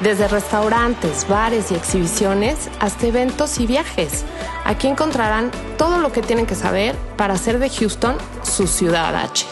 Desde restaurantes, bares y exhibiciones hasta eventos y viajes. Aquí encontrarán todo lo que tienen que saber para hacer de Houston su ciudad H.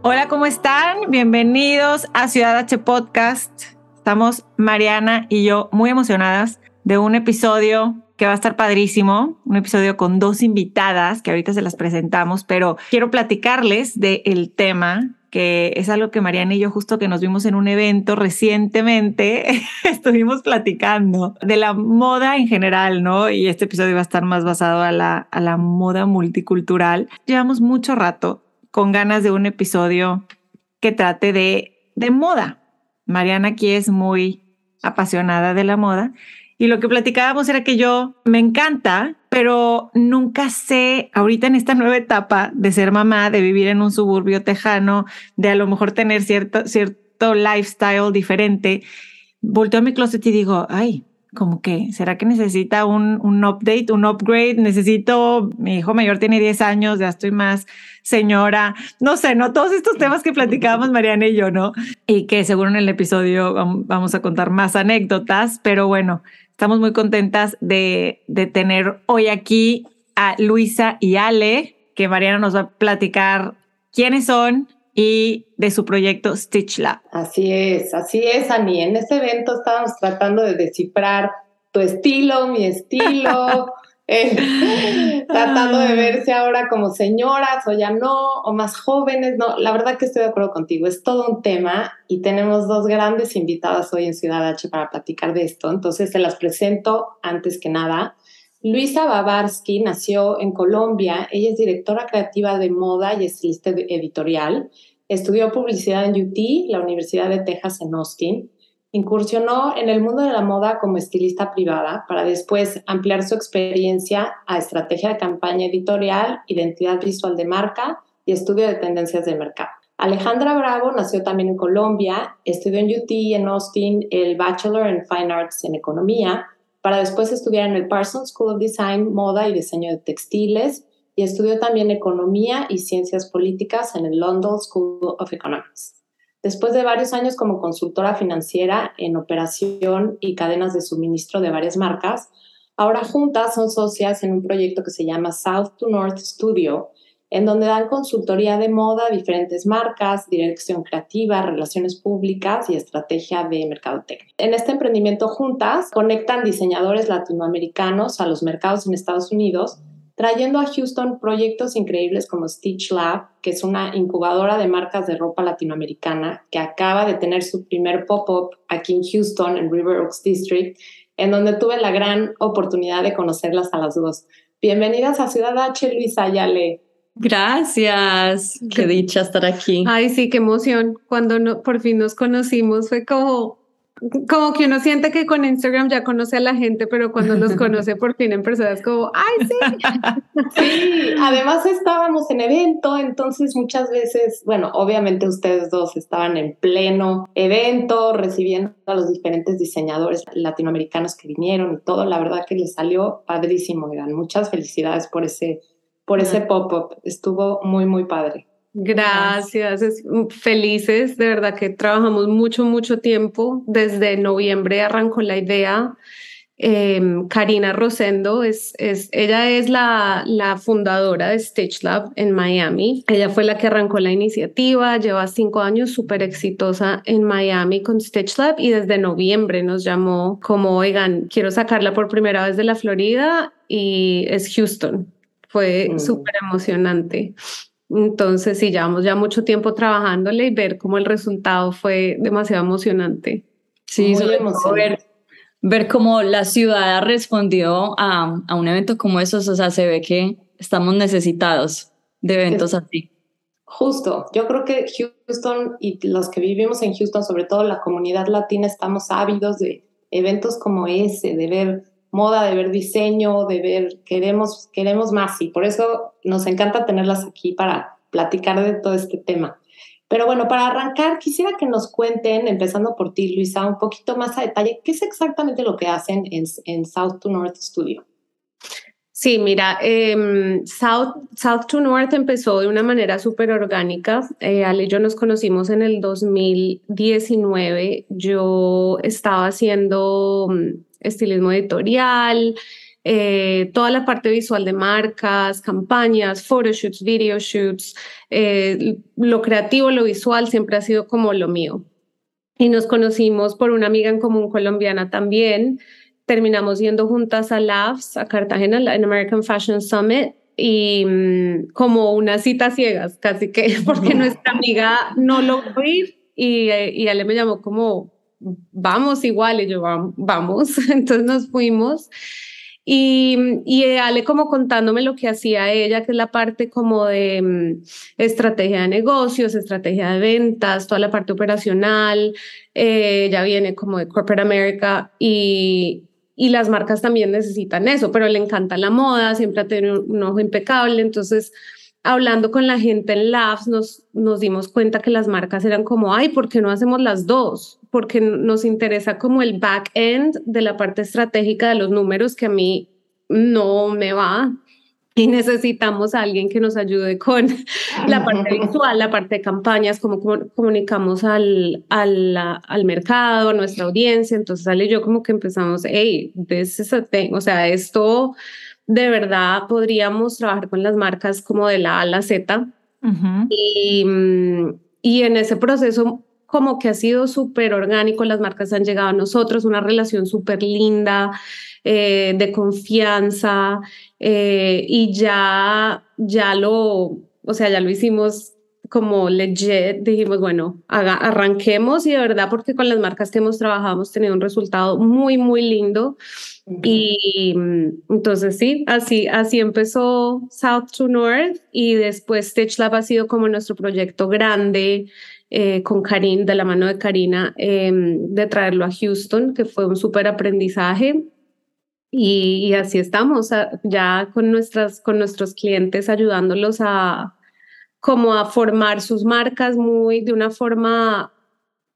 Hola, ¿cómo están? Bienvenidos a Ciudad H Podcast. Estamos Mariana y yo muy emocionadas de un episodio que va a estar padrísimo, un episodio con dos invitadas que ahorita se las presentamos, pero quiero platicarles del tema que es algo que Mariana y yo justo que nos vimos en un evento recientemente, estuvimos platicando de la moda en general, ¿no? Y este episodio va a estar más basado a la, a la moda multicultural. Llevamos mucho rato con ganas de un episodio que trate de, de moda. Mariana aquí es muy apasionada de la moda y lo que platicábamos era que yo me encanta, pero nunca sé, ahorita en esta nueva etapa de ser mamá, de vivir en un suburbio tejano, de a lo mejor tener cierto, cierto lifestyle diferente, volteo a mi closet y digo, ay, como que, ¿será que necesita un, un update, un upgrade? Necesito, mi hijo mayor tiene 10 años, ya estoy más señora, no sé, ¿no? Todos estos temas que platicábamos Mariana y yo, ¿no? Y que seguro en el episodio vamos a contar más anécdotas, pero bueno, Estamos muy contentas de, de tener hoy aquí a Luisa y Ale, que Mariana nos va a platicar quiénes son y de su proyecto Stitch Lab. Así es, así es, Ani. En este evento estábamos tratando de descifrar tu estilo, mi estilo, eh, tratando de verse ahora como señoras o ya no, o más jóvenes. No, la verdad que estoy de acuerdo contigo, es todo un tema y tenemos dos grandes invitadas hoy en Ciudad H para platicar de esto. Entonces se las presento antes que nada. Luisa Babarsky nació en Colombia, ella es directora creativa de moda y estilista editorial. Estudió publicidad en UT, la Universidad de Texas en Austin Incursionó en el mundo de la moda como estilista privada para después ampliar su experiencia a estrategia de campaña editorial, identidad visual de marca y estudio de tendencias de mercado. Alejandra Bravo nació también en Colombia, estudió en UT y en Austin el Bachelor in Fine Arts en Economía, para después estudiar en el Parsons School of Design, Moda y Diseño de Textiles, y estudió también Economía y Ciencias Políticas en el London School of Economics. Después de varios años como consultora financiera en operación y cadenas de suministro de varias marcas, ahora juntas son socias en un proyecto que se llama South to North Studio, en donde dan consultoría de moda a diferentes marcas, dirección creativa, relaciones públicas y estrategia de mercadotecnia. En este emprendimiento juntas conectan diseñadores latinoamericanos a los mercados en Estados Unidos trayendo a Houston proyectos increíbles como Stitch Lab, que es una incubadora de marcas de ropa latinoamericana que acaba de tener su primer pop-up aquí en Houston, en River Oaks District, en donde tuve la gran oportunidad de conocerlas a las dos. Bienvenidas a Ciudad H, Luisa Ayale. Gracias, qué dicha estar aquí. Ay, sí, qué emoción. Cuando no, por fin nos conocimos fue como, como que uno siente que con Instagram ya conoce a la gente, pero cuando los conoce por fin en persona es como, ay, sí. Sí, además estábamos en evento, entonces muchas veces, bueno, obviamente ustedes dos estaban en pleno evento, recibiendo a los diferentes diseñadores latinoamericanos que vinieron y todo, la verdad que les salió padrísimo, Eran. Muchas felicidades por ese, por ese pop-up, estuvo muy, muy padre. Gracias, es, mm, felices, de verdad que trabajamos mucho, mucho tiempo. Desde noviembre arrancó la idea. Em, Karina Rosendo, es, es, ella es la, la fundadora de Stitch Lab en Miami. Ella fue la que arrancó la iniciativa, lleva cinco años súper exitosa en Miami con Stitch Lab y desde noviembre nos llamó como, oigan, quiero sacarla por primera vez de la Florida y es Houston. Fue mm. súper emocionante. Entonces, sí, llevamos ya mucho tiempo trabajándole y ver cómo el resultado fue demasiado emocionante. Sí, sobre ver, ver cómo la ciudad respondió a, a un evento como esos, o sea, se ve que estamos necesitados de eventos así. Justo, yo creo que Houston y los que vivimos en Houston, sobre todo la comunidad latina, estamos ávidos de eventos como ese, de ver moda, de ver diseño, de ver, queremos, queremos más y por eso nos encanta tenerlas aquí para platicar de todo este tema. Pero bueno, para arrancar, quisiera que nos cuenten, empezando por ti, Luisa, un poquito más a detalle, qué es exactamente lo que hacen en, South to North Studio. Sí, mira, em, South, South to North empezó de una manera súper orgánica. Eh, Ale y yo nos conocimos en el 2019. Yo estaba haciendo mm, estilismo editorial, eh, toda la parte visual de marcas, campañas, photoshoots, video shoots, eh, lo creativo, lo visual siempre ha sido como lo mío. Y nos conocimos por una amiga en común colombiana también terminamos yendo juntas a LAFS, a Cartagena, en American Fashion Summit, y mm, como unas citas ciegas, casi que, porque nuestra amiga no logró ir y, y Ale me llamó como, vamos igual, y yo, vamos, entonces nos fuimos. Y, y, Ale como contándome lo que hacía ella, que es la parte como de mm, estrategia de negocios, estrategia de ventas, toda la parte operacional. Eh, ella viene como de Corporate America y, y las marcas también necesitan eso, pero le encanta la moda, siempre ha tenido un ojo impecable, entonces hablando con la gente en Labs nos, nos dimos cuenta que las marcas eran como, ay, ¿por qué no hacemos las dos? Porque nos interesa como el back end de la parte estratégica de los números que a mí no me va y necesitamos a alguien que nos ayude con la parte visual, la parte de campañas, cómo comunicamos al, al, al mercado, a nuestra audiencia. Entonces, Ale y yo como que empezamos, hey, this is a thing. O sea, esto de verdad podríamos trabajar con las marcas como de la A a la Z. y, mm, y en ese proceso como que ha sido súper orgánico, las marcas han llegado a nosotros, una relación súper linda. Eh, de confianza eh, y ya, ya lo, o sea, ya lo hicimos como legit, dijimos, bueno, arranquemos y de verdad porque con las marcas que hemos trabajado hemos tenido un resultado muy, muy lindo. Y mm, entonces sí, así, así empezó South to North y después Stitch Lab ha sido como nuestro proyecto grande eh, con Karin, de la mano de Karina, em, de traerlo a Houston, que fue un súper aprendizaje. Y, así estamos ya con, nuestras, con nuestros clientes ayudándolos a como a formar sus marcas muy de una forma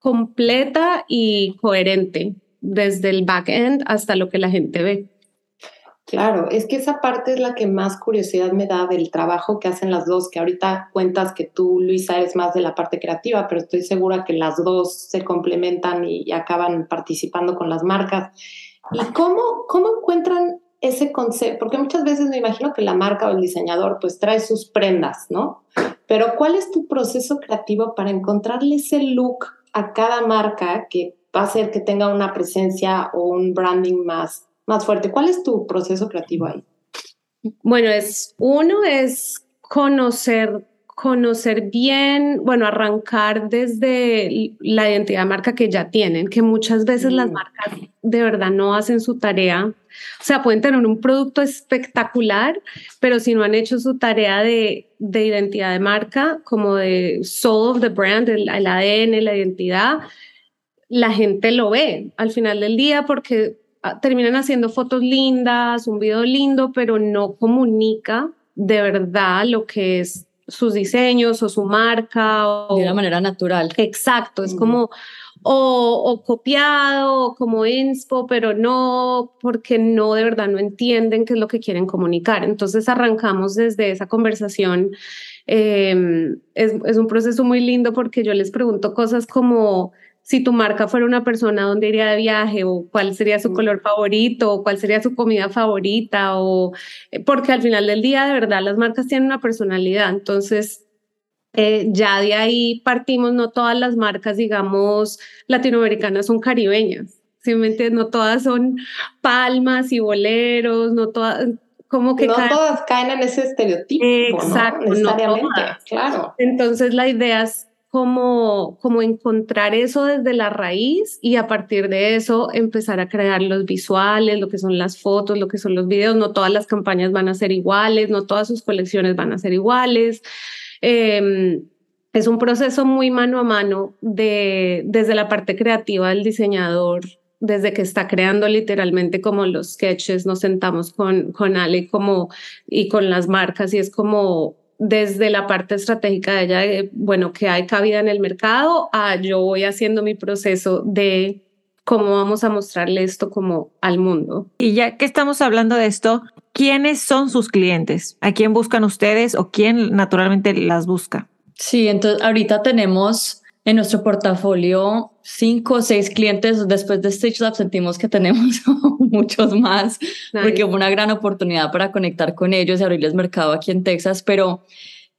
completa y coherente desde el back end hasta lo que la gente ve. Claro, es que esa parte es la que más curiosidad me da del trabajo que hacen las dos, que ahorita cuentas que tú, Luisa, eres más de la parte creativa, pero estoy segura que las dos se complementan y acaban participando con las marcas. ¿Y cómo, cómo encuentran ese concepto? Porque muchas veces me imagino que la marca o el diseñador pues trae sus prendas, ¿no? Pero ¿cuál es tu proceso creativo para encontrarle ese look a cada marca que va a hacer que tenga una presencia o un branding más, más fuerte? ¿Cuál es tu proceso creativo ahí? Bueno, es uno es conocer conocer bien, bueno, arrancar desde la identidad de marca que ya tienen, que muchas veces las mm. marcas de verdad no hacen su tarea. O sea, pueden tener un producto espectacular, pero si no han hecho su tarea de, de identidad de marca, como de soul of the brand, el, el ADN, la identidad, la gente lo ve al final del día porque terminan haciendo fotos lindas, un video lindo, pero no comunica de verdad lo que es sus diseños o su marca. O, de una manera natural. Exacto, es como o, o, copiado o como inspo, pero no porque no de verdad no entienden qué es lo que quieren comunicar. Entonces arrancamos desde esa conversación. Em, es, es un proceso muy lindo porque yo les pregunto cosas como si tu marca fuera una persona, ¿dónde iría de viaje? ¿O cuál sería su mm. color favorito? ¿O cuál sería su comida favorita? O, eh, porque al final del día, de verdad, las marcas tienen una personalidad. Entonces, eh, ya de ahí partimos, no todas las marcas, digamos, latinoamericanas son caribeñas. Simplemente no todas son palmas y boleros, no todas, como que no todas caen en ese estereotipo, Exacto, ¿no? claro. Entonces la idea es como, como encontrar eso desde la raíz y a partir de eso empezar a crear los visuales, lo que son las fotos, lo que son los videos. No todas las campañas van a ser iguales, no todas sus colecciones van a ser iguales. Eh, es un proceso muy mano a mano de, desde la parte creativa del diseñador, desde que está creando literalmente como los sketches, nos sentamos con, con Ale como, y con las marcas y es como desde la parte estratégica de ella, de, bueno, que hay cabida en el mercado, a yo voy haciendo mi proceso de cómo vamos a mostrarle esto como al mundo. Y ya que estamos hablando de esto, ¿quiénes son sus clientes? ¿A quién buscan ustedes o quién naturalmente las busca? Sí, entonces ahorita tenemos en nuestro portafolio cinco o seis clientes. Después de Stitch Lab sentimos que tenemos muchos más nice. porque hubo una gran oportunidad para conectar con ellos y abrirles mercado aquí en Texas. Pero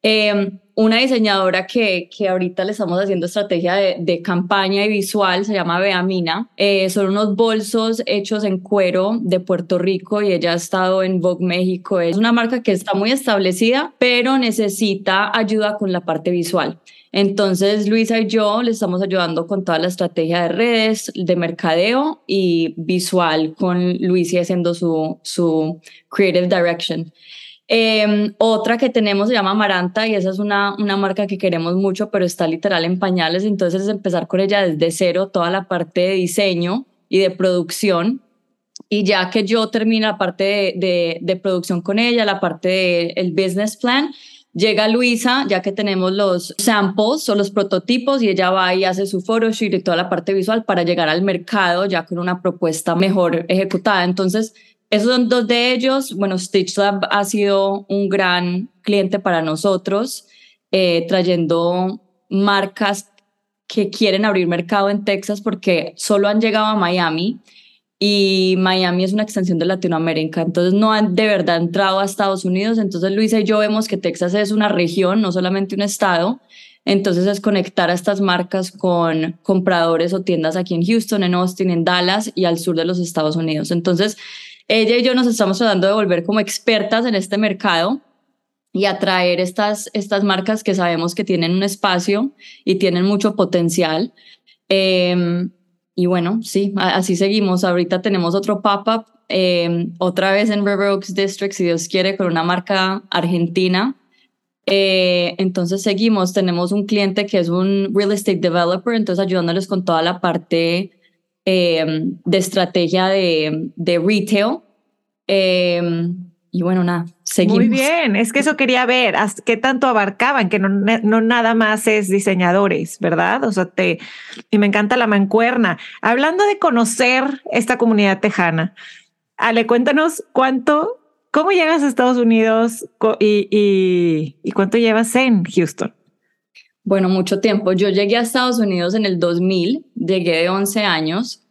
eh, una diseñadora que, que ahorita le estamos haciendo estrategia de, de campaña y visual se llama Beamina. Eh, son unos bolsos hechos en cuero de Puerto Rico y ella ha estado en Vogue México. Es una marca que está muy establecida, pero necesita ayuda con la parte visual. Entonces, Luisa y yo le estamos ayudando con toda la estrategia de redes, de mercadeo y visual, con Luisa haciendo su, su creative direction. Eh, otra que tenemos se llama Maranta y esa es una, una marca que queremos mucho, pero está literal en pañales, entonces es empezar con ella desde cero, toda la parte de diseño y de producción. Y ya que yo termino la parte de, de, de producción con ella, la parte del de, business plan, llega Luisa, ya que tenemos los samples o los prototipos, y ella va y hace su photoshoot y toda la parte visual para llegar al mercado ya con una propuesta mejor ejecutada. Entonces, esos son dos de ellos. Bueno, Stitch Lab ha sido un gran cliente para nosotros, eh, trayendo marcas que quieren abrir mercado en Texas porque solo han llegado a Miami y Miami es una extensión de Latinoamérica, entonces no han de verdad entrado a Estados Unidos. Entonces Luisa y yo vemos que Texas es una región, no solamente un estado. Entonces es conectar a estas marcas con compradores o tiendas aquí en Houston, en Austin, en Dallas y al sur de los Estados Unidos. Entonces ella y yo nos estamos tratando de volver como expertas en este mercado y atraer estas, estas marcas que sabemos que tienen un espacio y tienen mucho potencial. Eh, y bueno, sí, así seguimos. Ahorita tenemos otro pop-up, eh, otra vez en River Oaks District, si Dios quiere, con una marca argentina. Eh, entonces seguimos, tenemos un cliente que es un real estate developer, entonces ayudándoles con toda la parte eh, de estrategia de, de retail. Y bueno, nada, seguimos. Muy bien, es que eso quería ver, qué tanto abarcaban, que no, no nada más es diseñadores, ¿verdad? O sea, te, y me encanta la mancuerna. Hablando de conocer esta comunidad tejana, Ale, cuéntanos cuánto, cómo llegas a Estados Unidos y, y, y cuánto llevas en Houston. Bueno, mucho tiempo. Yo llegué a Estados Unidos en el 2000, llegué de 11 años.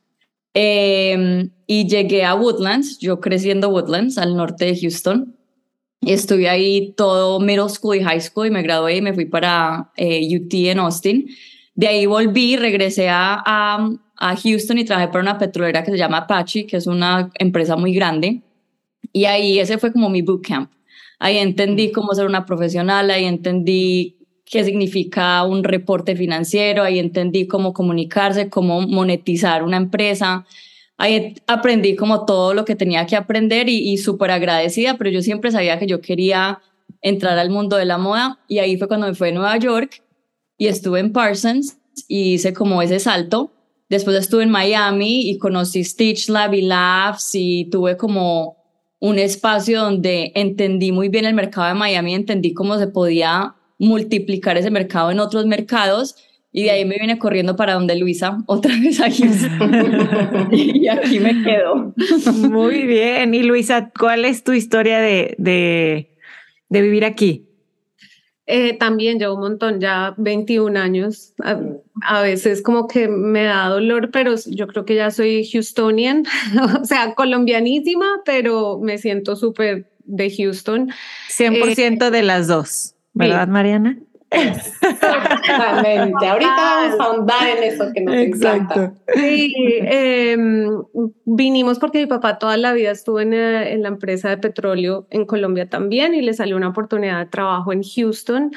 Eh, y llegué a Woodlands, yo creciendo Woodlands, al norte de Houston. Estuve ahí todo middle school y high school y me gradué y me fui para eh, UT en Austin. De ahí volví, regresé a, a, a, Houston y trabajé para una petrolera que se llama Apache, que es una empresa muy grande. Y ahí ese fue como mi bootcamp. Ahí entendí cómo ser una profesional, ahí entendí qué significa un reporte financiero, ahí entendí cómo comunicarse, cómo monetizar una empresa. Ahí aprendí como todo lo que tenía que aprender y, y súper agradecida, pero yo siempre sabía que yo quería entrar al mundo de la moda y ahí fue cuando me fui a Nueva York y estuve en Parsons y hice como ese salto. Después estuve en Miami y conocí Stitch Lab y Labs y tuve como un espacio donde entendí muy bien el mercado de Miami, entendí cómo se podía multiplicar ese mercado en otros mercados y de ahí me vine corriendo para donde Luisa, otra vez aquí. y aquí me quedo. Muy bien. Y Luisa, ¿cuál es tu historia de, de, de vivir aquí? Eh, también llevo un montón, ya 21 años. A, a, veces como que me da dolor, pero yo creo que ya soy Houstonian, o sea, colombianísima, pero me siento súper de Houston. 100% eh, de las dos. ¿Verdad, sí. Mariana? Exactamente. Ahorita vamos a ahondar en eso que nos Exacto. encanta. Sí, eh, vinimos porque mi papá toda la vida estuvo en, en, la empresa de petróleo en Colombia también y le salió una oportunidad de trabajo en Houston.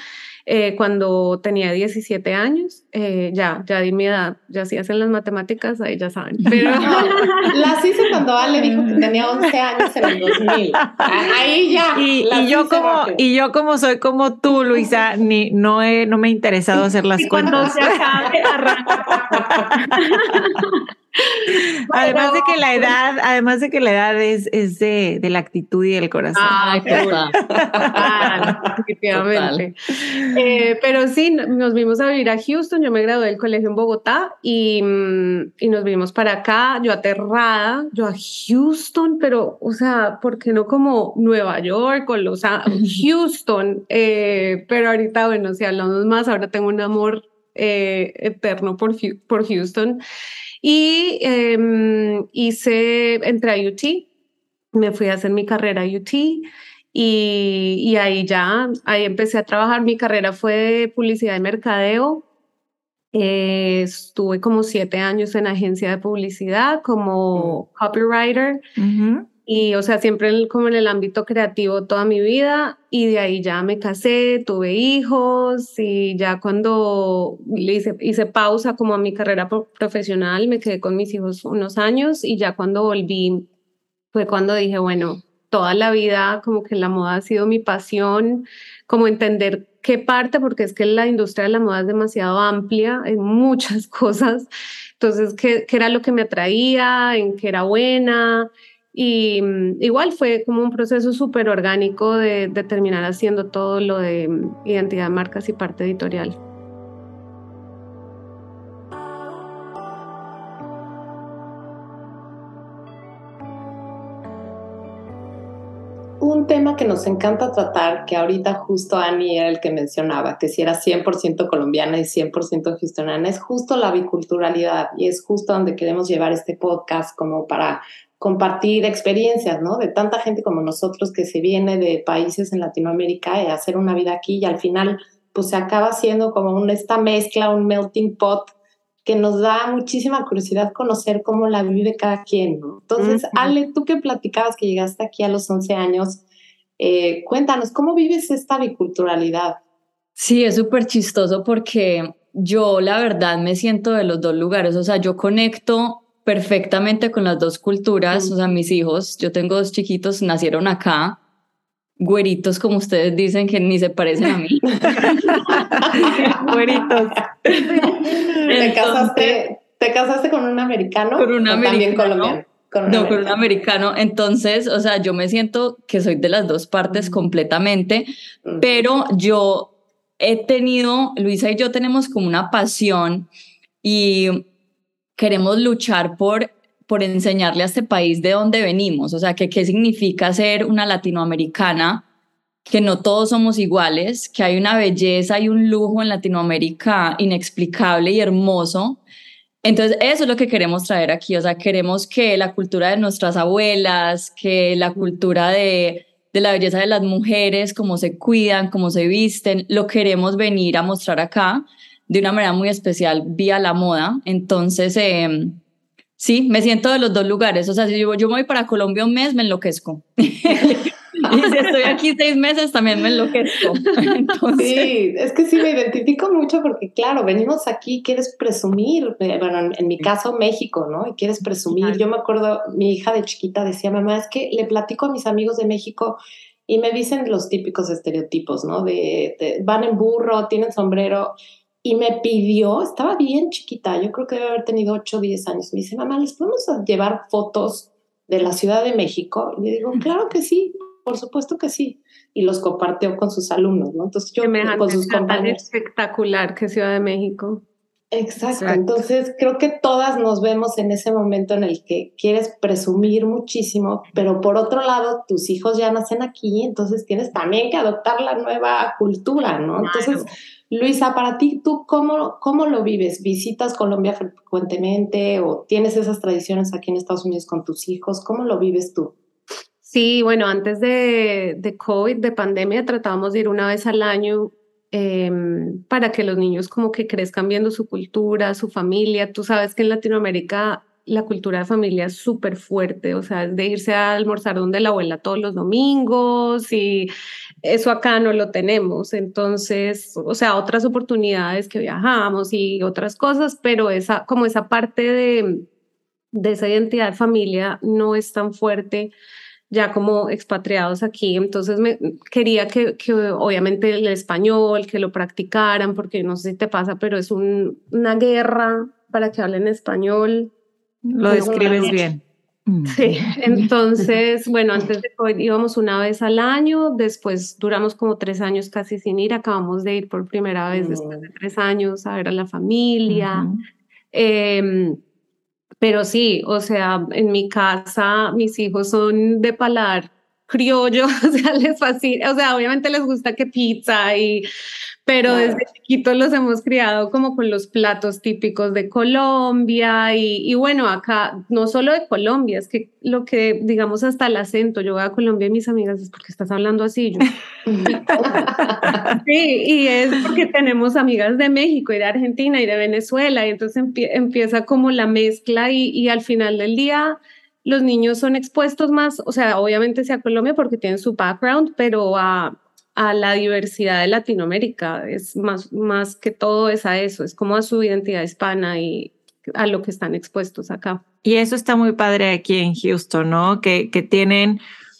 Eh, cuando tenía 17 años. Eh, ya, ya di mi edad, ya si hacen las matemáticas, ahí ya saben. Pero las hice cuando Ale dijo que tenía 11 años en el 2000. Ahí ya. Y, yo como, y yo como soy como tú, Luisa, ni, no, he, no me ha interesado hacer las cuentas. Además de que la edad, además de que la edad es, es de, de la actitud y del corazón. Ah, definitivamente. Eh, pero sí, nos vimos a vivir a Houston, yo me gradué del colegio en Bogotá y, mm, y nos vimos para acá, yo aterrada, yo a Houston, pero, o sea, ¿por qué no como Nueva York o Los Houston? Eh, pero ahorita, bueno, si hablamos más, ahora tengo un amor eh, eterno por, por Houston. Y em, hice, entré a UT, me fui a hacer mi carrera a UT y, y ahí ya, ahí empecé a trabajar. Mi carrera fue de publicidad y mercadeo. Eh, estuve como siete años en agencia de publicidad como copywriter. Y, o sea, siempre como en el ámbito creativo toda mi vida. Y de ahí ya me casé, tuve hijos y ya cuando le hice, hice pausa como a mi carrera profesional, me quedé con mis hijos unos años y ya cuando volví fue cuando dije, bueno, toda la vida como que la moda ha sido mi pasión, como entender qué parte, porque es que la industria de la moda es demasiado amplia en muchas cosas. Entonces, ¿qué, qué era lo que me atraía? ¿En qué era buena? Y mm, igual fue como un proceso súper orgánico de, terminar haciendo todo lo de mm, identidad de marcas y parte editorial. Tema que nos encanta tratar, que ahorita justo Ani era el que mencionaba, que si era 100% colombiana y 100% houstonana, es justo la biculturalidad y es justo donde queremos llevar este podcast como para compartir experiencias, ¿no? De tanta gente como nosotros que se viene de países en Latinoamérica y hacer una vida aquí y al final pues se acaba siendo como una, esta mezcla, un melting pot que nos da muchísima curiosidad conocer cómo la vive cada quien, ¿no? Entonces, Ale, tú que platicabas que llegaste aquí a los 11 años, eh, cuéntanos, ¿cómo vives esta biculturalidad? Sí, es súper chistoso porque yo la verdad me siento de los dos lugares, o sea, yo conecto perfectamente con las dos culturas, o sea, mis hijos, yo tengo dos chiquitos, nacieron acá, güeritos como ustedes dicen que ni se parecen a mí. güeritos. ¿Te, casaste, ¿Te casaste con un americano? Con un americano. colombiano? No, con un americano. Entonces, o sea, yo me siento que soy de las dos partes completamente, pero yo he tenido, Luisa y yo tenemos como una pasión y queremos luchar por, por enseñarle a este país de dónde venimos, o sea, que qué significa ser una latinoamericana, que no todos somos iguales, que hay una belleza y un lujo en Latinoamérica inexplicable y hermoso. Entonces, eso es lo que queremos traer aquí, o sea, queremos que la cultura de nuestras abuelas, que la cultura de, la belleza de las mujeres, cómo se cuidan, cómo se visten, lo queremos venir a mostrar acá de una manera muy especial vía la moda. Entonces, eh, sí, me siento de los dos lugares. O sea, si yo voy para Colombia un mes, me enloquezco. y si estoy aquí seis meses, también me enloquezco. Sí, es que sí me identifico mucho porque, claro, venimos aquí, quieres presumir, eh, bueno, en mi caso México, ¿no? Y quieres presumir. Yo me acuerdo, mi hija de chiquita decía, mamá, es que le platico a mis amigos de México y me dicen los típicos estereotipos, ¿no? de van en burro, tienen sombrero y me pidió, estaba bien chiquita, yo creo que debe haber tenido 8 o 10 años, me dice, mamá, ¿les podemos llevar fotos de la Ciudad de México? Y le digo, claro que sí, por supuesto que sí. Y los compartió con sus alumnos, ¿no? Entonces yo con sus compañeros. espectacular que Ciudad de México. Exacto. Entonces creo que todas nos vemos en ese momento en el que quieres presumir muchísimo, pero por otro lado tus hijos ya nacen aquí, entonces tienes también que adoptar la nueva cultura, ¿no? Entonces Luisa, para ti, ¿tú cómo, cómo lo vives? ¿Visitas Colombia frecuentemente o tienes esas tradiciones aquí en Estados Unidos con tus hijos? ¿Cómo lo vives tú? Sí, bueno, antes de, COVID, de pandemia, tratábamos de ir una vez al año em, para que los niños como que crezcan viendo su cultura, su familia. Tú sabes que en Latinoamérica la cultura de familia es súper fuerte, o sea, es de irse a almorzar donde la abuela todos los domingos y eso acá no lo tenemos. Entonces, o sea, otras oportunidades que viajamos y otras cosas, pero esa, como esa parte de, de esa identidad de familia no es tan fuerte ya como expatriados aquí. Entonces me quería que, que, obviamente el español, que lo practicaran, porque no sé si te pasa, pero es un, una guerra para que hablen español. Lo describes bien. Sí, entonces, bueno, antes de COVID íbamos una vez al año, después duramos como tres años casi sin ir, acabamos de ir por primera vez después de tres años a ver a la familia. eh, pero sí, o sea, en mi casa mis hijos son de paladar criollo, o sea, les fascina, o sea, obviamente les gusta que pizza y pero desde chiquitos los hemos criado como con los platos típicos de Colombia y, y, bueno, acá no solo de Colombia, es que lo que digamos hasta el acento, yo voy a Colombia y mis amigas es porque estás hablando así, yo, sí, y es porque tenemos amigas de México y de Argentina y de Venezuela y entonces empie empieza como la mezcla y, y al final del día los niños son expuestos más, o sea, obviamente sea Colombia porque tienen su background, pero a a la diversidad de Latinoamérica, es más, más que todo es a eso, es como a su identidad hispana y a lo que están expuestos acá. Y eso está muy padre aquí en Houston, ¿no? Que, que tienen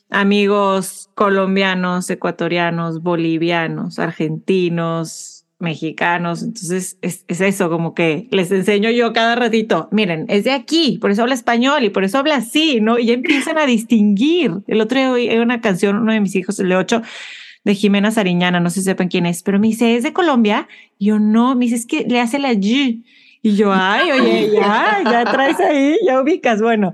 amigos colombianos, ecuatorianos, bolivianos, argentinos, mexicanos. Entonces es, es, eso, como que les enseño yo cada ratito, miren, es de aquí, por eso habla español y por eso habla así, ¿no? Y ya empiezan a distinguir. El otro día oí una canción, uno de mis hijos, el de ocho, de Jimena Sariñana, no sé si sepan quién es, pero me dice, ¿es de Colombia? Y yo no, me dice, es que le hace la Y. Y yo, ay, oye, ya, ya traes ahí, ya ubicas. Bueno,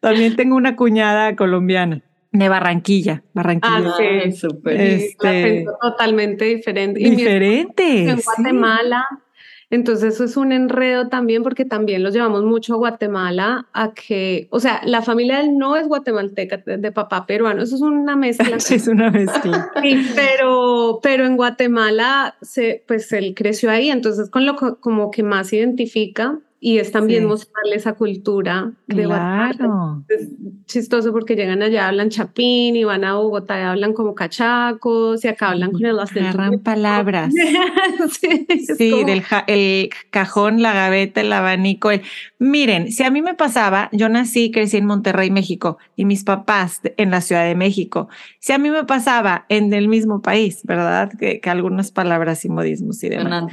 también tengo una cuñada colombiana de Barranquilla, Barranquilla. Ah, sí, súper. Este, totalmente diferente. Diferente. En Guatemala. Sí. Entonces eso es un enredo también porque también los llevamos mucho a Guatemala a que, o sea, la familia él no es guatemalteca de, de papá peruano, eso es una mezcla. es una mezcla. Sí, pero, pero en Guatemala se, pues él creció ahí, entonces con lo como que más se identifica y es también sí. mostrarle esa cultura de claro. Es chistoso porque llegan allá, hablan chapín y van a Bogotá y hablan como cachacos y acá hablan con el acento. Agarran palabras. sí, sí como... del ja el cajón, la gaveta, el abanico. El... Miren, si a mí me pasaba, yo nací, crecí en Monterrey, México, y mis papás en la Ciudad de México. Si a mí me pasaba en el mismo país, ¿verdad? Que, que algunas palabras y modismos y demás.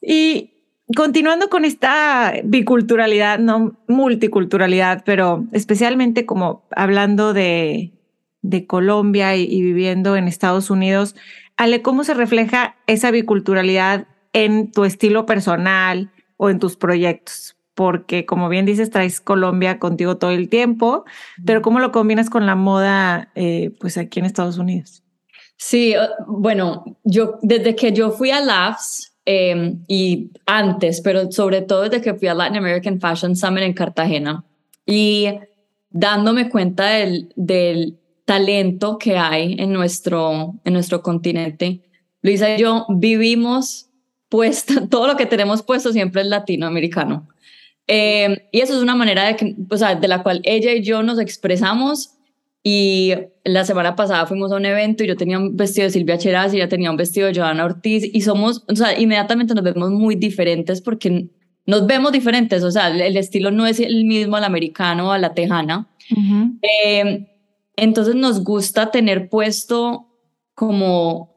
Y continuando con esta biculturalidad, no multiculturalidad, pero especialmente como hablando de, de Colombia y, y, viviendo en Estados Unidos, Ale, ¿cómo se refleja esa biculturalidad en tu estilo personal o en tus proyectos? Porque como bien dices, traes Colombia contigo todo el tiempo, pero ¿cómo lo combinas con la moda eh, pues aquí en Estados Unidos? Sí, bueno, yo desde que yo fui a LAFS, eh, y antes, pero sobre todo desde que fui a Latin American Fashion Summit en Cartagena y dándome cuenta del, del talento que hay en nuestro, en nuestro continente. Luisa y yo vivimos puesto, todo lo que tenemos puesto siempre es latinoamericano. Eh, y eso es una manera de, que, o sea, de la cual ella y yo nos expresamos y la semana pasada fuimos a un evento y yo tenía un vestido de Silvia Cheraz y ella tenía un vestido de Joana Ortiz y somos, o sea, inmediatamente nos vemos muy diferentes porque nos vemos diferentes, o sea, el estilo no es el mismo al americano o a la tejana. Uh -huh. eh, entonces nos gusta tener puesto como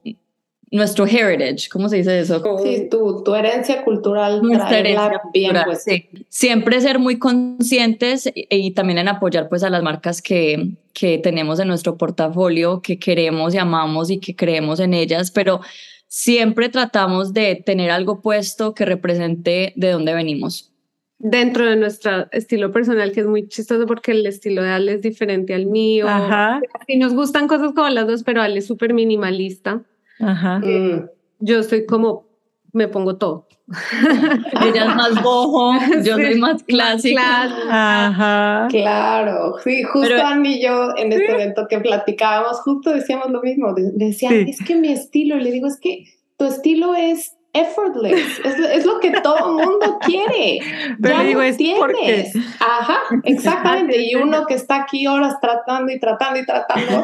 nuestro heritage, ¿cómo se dice eso? Sí, tu, tu herencia cultural. Nuestra herencia bien, cultural, pues. sí. Siempre ser muy conscientes y, y, también en apoyar pues a las marcas que, que tenemos en nuestro portafolio, que queremos y amamos y que creemos en ellas, pero siempre tratamos de tener algo puesto que represente de dónde venimos. Dentro de nuestro estilo personal, que es muy chistoso porque el estilo de Ale es diferente al mío. Ajá. Y nos gustan cosas como las dos, pero Ale es súper minimalista. Ajá. Eh, yo estoy como, me pongo todo. Ella es más bojo, yo sí, soy más clásica. Ajá. Claro, sí, justo Pero, Andy y yo en este sí. evento que platicábamos, justo decíamos lo mismo. Decía, sí. es que mi estilo, y le digo, es que tu estilo es effortless, es, es lo que todo mundo quiere. Pero ya digo, es tienes. Porque... Ajá, exactamente. Y uno que está aquí horas tratando y tratando y tratando.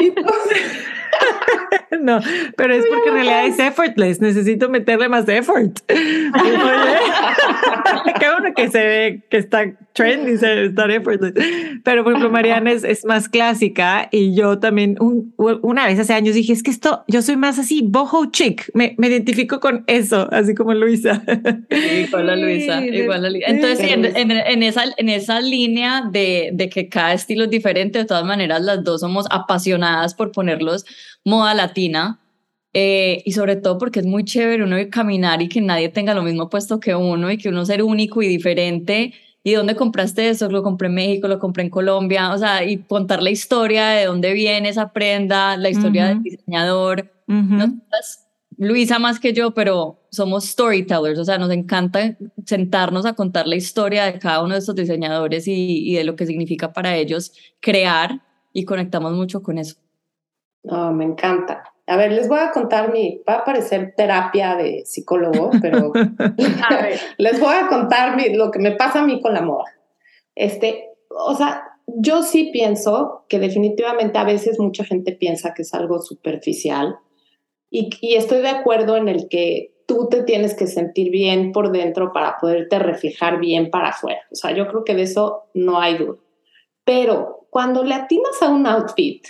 y entonces... no, pero es porque en realidad es effortless. Necesito meterle más effort. Qué bueno que se ve que está trendy estar effortless. Pero por ejemplo, Mariana es, es más clásica y yo también una vez hace años dije, es que esto, yo soy más así, boho chic. Me, me identifico con eso, así como Luisa. igual a Luisa, igual a Luisa. Entonces, en, en, esa, en esa línea de, de que cada estilo es diferente, de todas maneras, las dos somos apasionadas por ponerlos moda latina. Eh, y sobre todo porque es muy chévere uno caminar y que nadie tenga lo mismo puesto que uno y que uno ser único y diferente. ¿Y dónde compraste eso? Lo compré en México, lo compré en Colombia. O sea, y contar la historia de dónde viene esa prenda, la historia del diseñador. Luisa más que yo, pero somos storytellers, o sea, nos encanta sentarnos a contar la historia de cada uno de estos diseñadores y, y de lo que significa para ellos crear y conectamos mucho con eso. No, me encanta. A ver, les voy a contar mi, va a parecer terapia de psicólogo, pero les voy a contar mi, lo que me pasa a mí con la moda. Este, o sea, yo sí pienso que definitivamente a veces mucha gente piensa que es algo superficial y, y estoy de acuerdo en el que tú te tienes que sentir bien por dentro para poderte reflejar bien para afuera. O sea, yo creo que de eso no hay duda. Pero cuando le atinas a un outfit,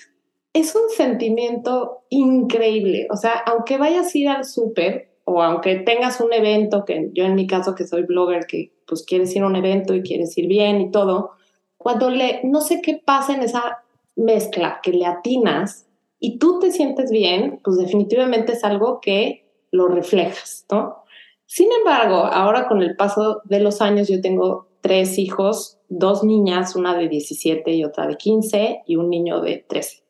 es un sentimiento increíble. O sea, aunque vayas a ir al súper o aunque tengas un evento, que yo en mi caso que soy blogger, que pues quieres ir a un evento y quieres ir bien y todo, cuando le, no sé qué pasa en esa mezcla, que le atinas y tú te sientes bien, pues definitivamente es algo que lo reflejas, ¿no? Sin embargo, ahora con el paso de los años, yo tengo tres hijos, dos niñas, una de 17 y otra de 15 y un niño de 13.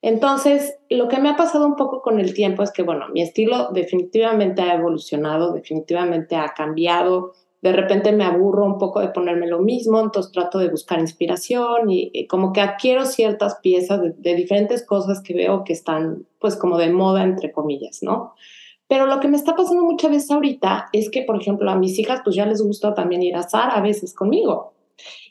Entonces, lo que me ha pasado un poco con el tiempo es que, bueno, mi estilo definitivamente ha evolucionado, definitivamente ha cambiado. De repente me aburro un poco de ponerme lo mismo, entonces trato de buscar inspiración y, como que adquiero ciertas piezas de, de, diferentes cosas que veo que están, pues, como de moda, entre comillas, ¿no? Pero lo que me está pasando muchas veces ahorita es que, por ejemplo, a mis hijas, pues ya les gusta también ir a Zara a veces conmigo.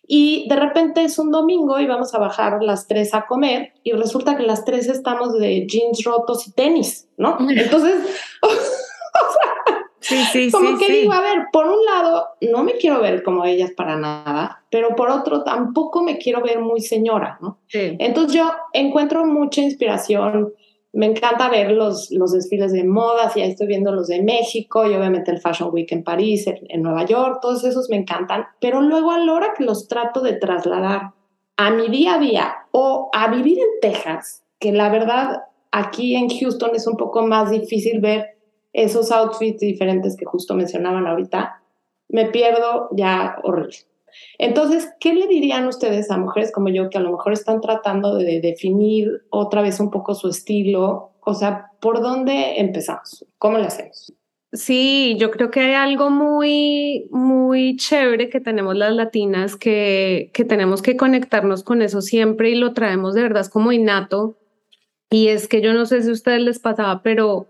Y de repente es un domingo y vamos a bajar las tres a comer y resulta que las tres estamos de jeans rotos y tenis, ¿no? Entonces, o sea, sí, como que digo, a ver, por un lado, no me quiero ver como ellas para nada, pero por otro, tampoco me quiero ver muy señora, ¿no? Entonces yo encuentro mucha inspiración me encanta ver los, los desfiles de modas, ya estoy viendo los de México y obviamente el Fashion Week en París, en, Nueva York, todos esos me encantan, pero luego a la hora que los trato de trasladar a mi día a día o a vivir en Texas, que la verdad aquí en Houston es un poco más difícil ver esos outfits diferentes que justo mencionaban ahorita, me pierdo ya horrible. Entonces, ¿qué le dirían ustedes a mujeres como yo que a lo mejor están tratando de definir otra vez un poco su estilo? O sea, ¿por dónde empezamos? ¿Cómo le hacemos? Sí, yo creo que hay algo muy, muy chévere que tenemos las latinas, que, que tenemos que conectarnos con eso siempre y lo traemos de verdad como innato. Y es que yo no sé si a ustedes les pasaba, pero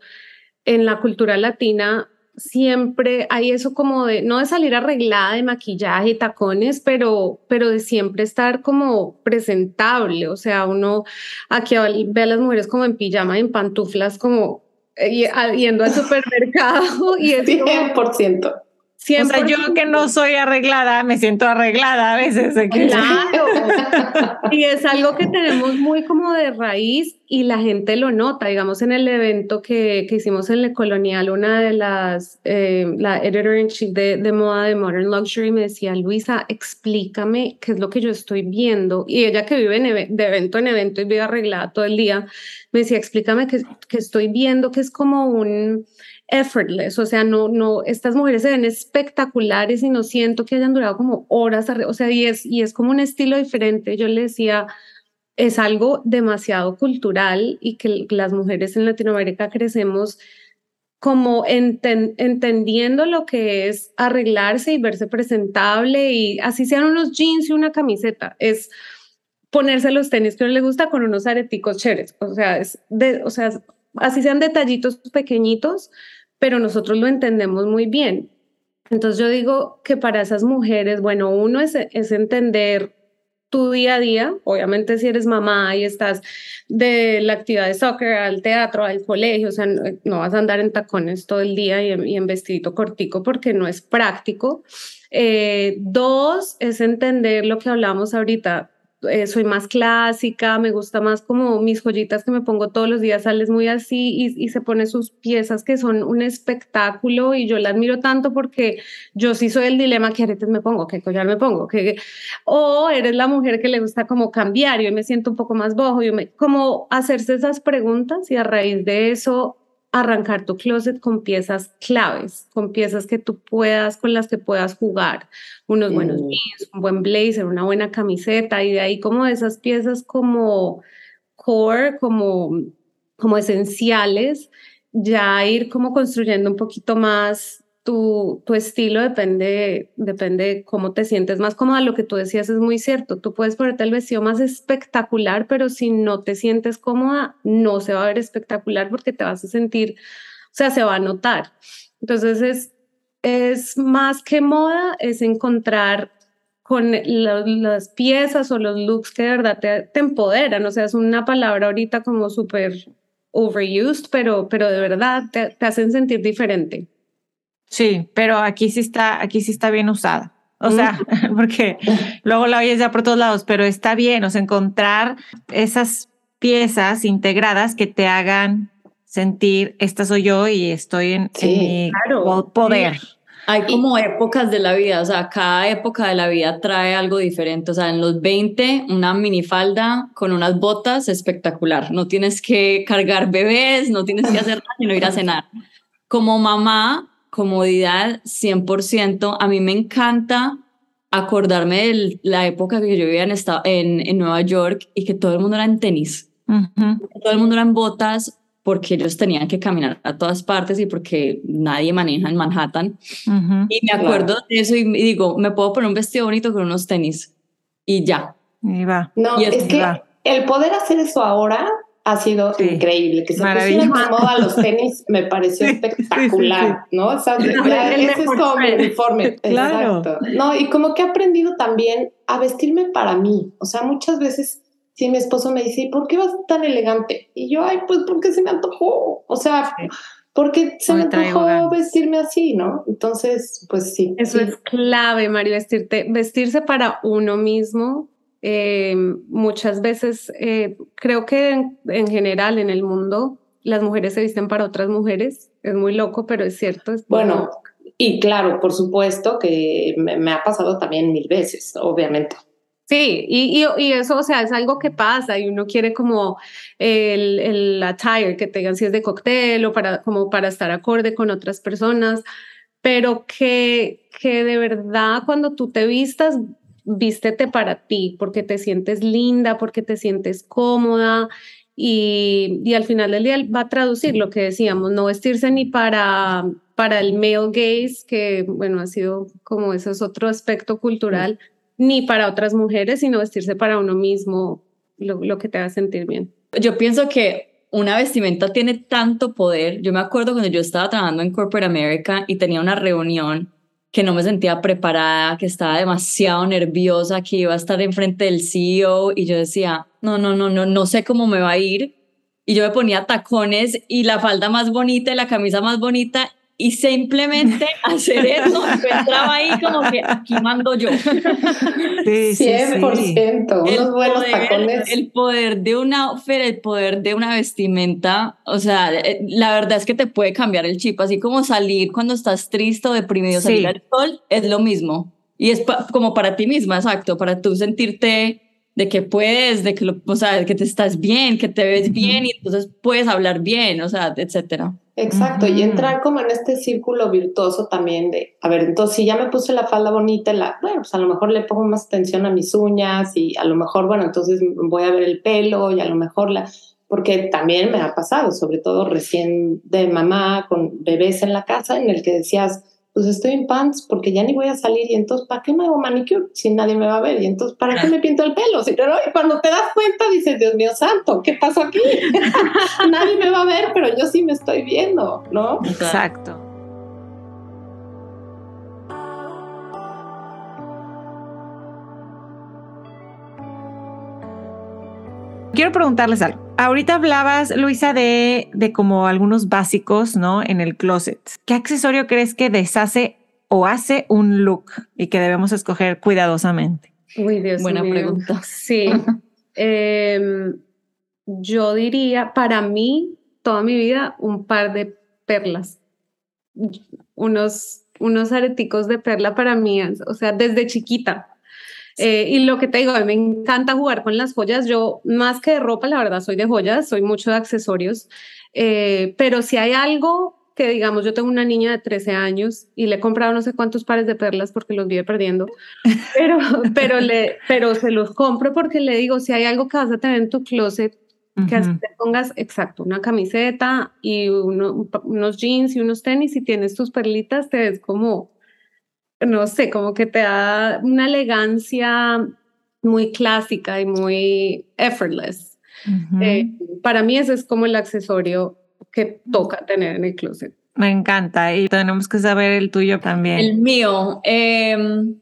en la cultura latina siempre hay eso como de, no de salir arreglada de maquillaje y tacones, pero, pero de siempre estar como presentable. O sea, uno aquí ve a las mujeres como en pijama, en pantuflas, como eh, yendo al supermercado y es 100%. Siempre yo que no soy arreglada, me siento arreglada a veces. Claro. y es algo que tenemos muy como de raíz y la gente lo nota. Digamos, en el evento que, que hicimos en Le Colonial, una de las, eh, la editor in chief de, de, moda de Modern Luxury me decía, Luisa, explícame qué es lo que yo estoy viendo. Y ella que vive de evento en evento y vive arreglada todo el día, me decía, explícame qué, qué estoy viendo, que es como un effortless, o sea, no, no, estas mujeres se ven espectaculares y no siento que hayan durado como horas, o sea, y es, y es como un estilo diferente. Yo le decía, es algo demasiado cultural y que las mujeres en Latinoamérica crecemos como entendiendo lo que es arreglarse y verse presentable y así sean unos jeans y una camiseta, es ponerse los tenis que no le gusta con unos areticos chéveres, o sea, es de, o sea, así sean detallitos pequeñitos, pero nosotros lo entendemos muy bien. Entonces yo digo que para esas mujeres, bueno, uno es, entender tu día a día. Obviamente si eres mamá y estás de la actividad de soccer al teatro, al colegio, o sea, no, vas a andar en tacones todo el día y en, y en vestidito cortico porque no es práctico. Eh, dos es entender lo que hablamos ahorita. Eh, soy más clásica, me gusta más como mis joyitas que me pongo todos los días, sales muy así y, se pone sus piezas que son un espectáculo y yo la admiro tanto porque yo sí soy el dilema, ¿qué aretes me pongo? ¿Qué collar me pongo? ¿Qué? O eres la mujer que le gusta como cambiar, yo me siento un poco más bojo, yo me, como hacerse esas preguntas y a raíz de eso arrancar tu closet con piezas claves, con piezas que tú puedas, con las que puedas jugar, unos buenos mm. jeans, un buen blazer, una buena camiseta y de ahí como esas piezas como core, como, como esenciales, ya ir como construyendo un poquito más tu, estilo depende, depende de cómo te sientes más cómoda. Lo que tú decías es muy cierto. Tú puedes ponerte el vestido más espectacular, pero si no te sientes cómoda, no se va a ver espectacular porque te vas a sentir, o sea, se va a notar. Entonces es, es más que moda, es encontrar con las piezas o los looks que de verdad te, te empoderan. O sea, es una palabra ahorita como súper overused, pero, pero de verdad te, te hacen sentir diferente. Sí, pero aquí sí está, aquí sí está bien usada. O sea, porque luego la oyes ya por todos lados, pero está bien, o sea, encontrar esas piezas integradas que te hagan sentir, esta soy yo y estoy en, mi poder. Hay como épocas de la vida, o sea, cada época de la vida trae algo diferente. O sea, en los 20, una minifalda con unas botas espectacular. No tienes que cargar bebés, no tienes que hacer nada, sino ir a cenar. Como mamá, comodidad 100%. A mí me encanta acordarme de la época que yo vivía en, en, en Nueva York y que todo el mundo era en tenis. Todo el mundo era en botas porque ellos tenían que caminar a todas partes y porque nadie maneja en Manhattan. Y me acuerdo de eso y digo, me puedo poner un vestido bonito con unos tenis y ya. Y va. No, es, que el poder hacer eso ahora ha sido increíble. Que se pusieran de moda los tenis me pareció espectacular, ¿no? O sea, ese es como mi uniforme. Claro. Exacto. No, y como que he aprendido también a vestirme para mí. O sea, muchas veces si mi esposo me dice, ¿por qué vas tan elegante? Y yo, ay, pues porque se me antojó. O sea, porque se me antojó vestirme así, ¿no? Entonces, pues sí. Eso es clave, Mario, vestirte, vestirse para uno mismo eh, muchas veces eh, creo que en, general en el mundo las mujeres se visten para otras mujeres. Es muy loco, pero es cierto. bueno, y claro, por supuesto que me, ha pasado también mil veces, obviamente. Sí, y, y, eso, o sea, es algo que pasa y uno quiere como el, el attire que tengan si es de cóctel o para, como para estar acorde con otras personas, pero que, que de verdad cuando tú te vistas vístete para ti, porque te sientes linda, porque te sientes cómoda y, y, al final del día va a traducir lo que decíamos, no vestirse ni para, para el male gaze, que bueno, ha sido como ese es otro aspecto cultural, ni para otras mujeres, sino vestirse para uno mismo, lo, lo que te haga sentir bien. Yo pienso que una vestimenta tiene tanto poder. Yo me acuerdo cuando yo estaba trabajando en Corporate America y tenía una reunión que no me sentía preparada, que estaba demasiado nerviosa, que iba a estar enfrente del CEO y yo decía, no, no, no, no, no sé cómo me va a ir. Y yo me ponía tacones y la falda más bonita y la camisa más bonita y simplemente hacer eso, entraba ahí como que aquí mando yo. Sí, 100%, unos buenos tacones. El poder de un outfit, el poder de una vestimenta, o sea, eh, la verdad es que te puede cambiar el chip, así como salir cuando estás triste o deprimido, salir al sol, es lo mismo. Y es como para ti misma, exacto, para tú sentirte de que puedes, de que, lo, o sea, que te estás bien, que te ves bien y entonces puedes hablar bien, o sea, etcétera. Exacto, y entrar como en este círculo virtuoso también de, a ver, entonces si ya me puse la falda bonita, la, bueno, pues a lo mejor le pongo más atención a mis uñas y a lo mejor, bueno, entonces voy a ver el pelo y a lo mejor la, porque también me ha pasado, sobre todo recién de mamá con bebés en la casa, en el que decías, pues estoy en pants porque ya ni voy a salir y entonces, ¿para qué me hago manicure si nadie me va a ver? Y entonces, ¿para qué me pinto el pelo? y cuando te das cuenta dices, Dios mío santo, ¿qué pasó aquí? nadie me va a ver, pero yo sí me estoy viendo, ¿no? Exacto. Quiero preguntarles algo. Ahorita hablabas, Luisa, de, de como algunos básicos, ¿no? En el closet. ¿Qué accesorio crees que deshace o hace un look y que debemos escoger cuidadosamente? Uy, Dios Buena mío. pregunta. Sí. Em, yo diría, para mí, toda mi vida, un par de perlas. Unos, unos areticos de perla para mí, o sea, desde chiquita. Eh, y lo que te digo, a mí me encanta jugar con las joyas. Yo, más que de ropa, la verdad, soy de joyas, soy mucho de accesorios. Eh, pero si hay algo que, digamos, yo tengo una niña de 13 años y le he comprado no sé cuántos pares de perlas porque los vive perdiendo, pero, pero, le, pero se los compro porque le digo, si hay algo que vas a tener en tu closet, que así Ujú. te pongas, exacto, una camiseta y uno- unos jeans y unos tenis y tienes tus perlitas, te ves como, no sé, como que te da una elegancia muy clásica y muy effortless. Eh, para mí ese es como el accesorio que toca tener en el closet. Me encanta y tenemos que saber el tuyo también. El mío, em,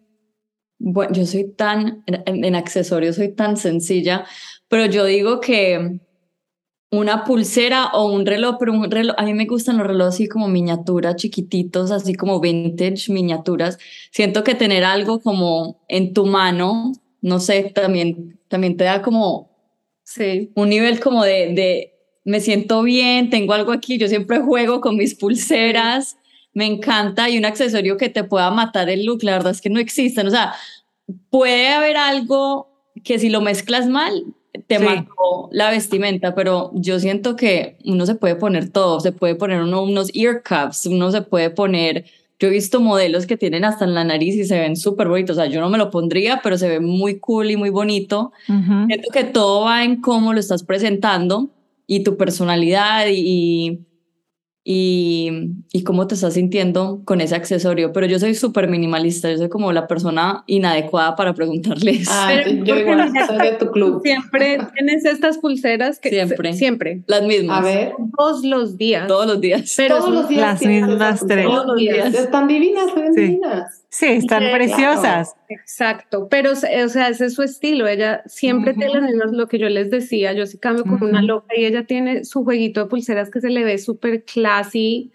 bueno, yo soy tan, en, en accesorios soy tan sencilla, pero yo digo que una pulsera o un reloj, pero un reloj, a mí me gustan los relojes así como miniaturas, chiquititos, así como vintage, miniaturas. Siento que tener algo como en tu mano, no sé, también, también te da como Sí. un nivel como de, de me siento bien, tengo algo aquí, yo siempre juego con mis pulseras, me encanta y un accesorio que te pueda matar el look, la verdad es que no existen, o sea, puede haber algo que si lo mezclas mal te Sí. mató la vestimenta, pero yo siento que uno se puede poner todo, se puede poner uno, unos ear cuffs, uno se puede poner, yo he visto modelos que tienen hasta en la nariz y se ven súper bonitos, o sea, yo no me lo pondría, pero se ve muy cool y muy bonito. Ujú. Siento que todo va en cómo lo estás presentando y tu personalidad y, y, y cómo te estás sintiendo con ese accesorio. Pero yo soy súper minimalista, yo soy como la persona inadecuada para preguntarles. Ah, Pero yo igual, soy de tu club. Siempre tienes estas pulseras que Siempre. siempre, Las mismas. A ver, todos los días. Todos los días. pero todos los días las mismas tres. Todos los días. Están divinas, Sí. divinas. Sí, están preciosas. Exacto, pero o sea, ese es su estilo, ella siempre tiene las mismas, lo que yo les decía, yo sí cambio con una loca y ella tiene su jueguito de pulseras que se le ve súper classy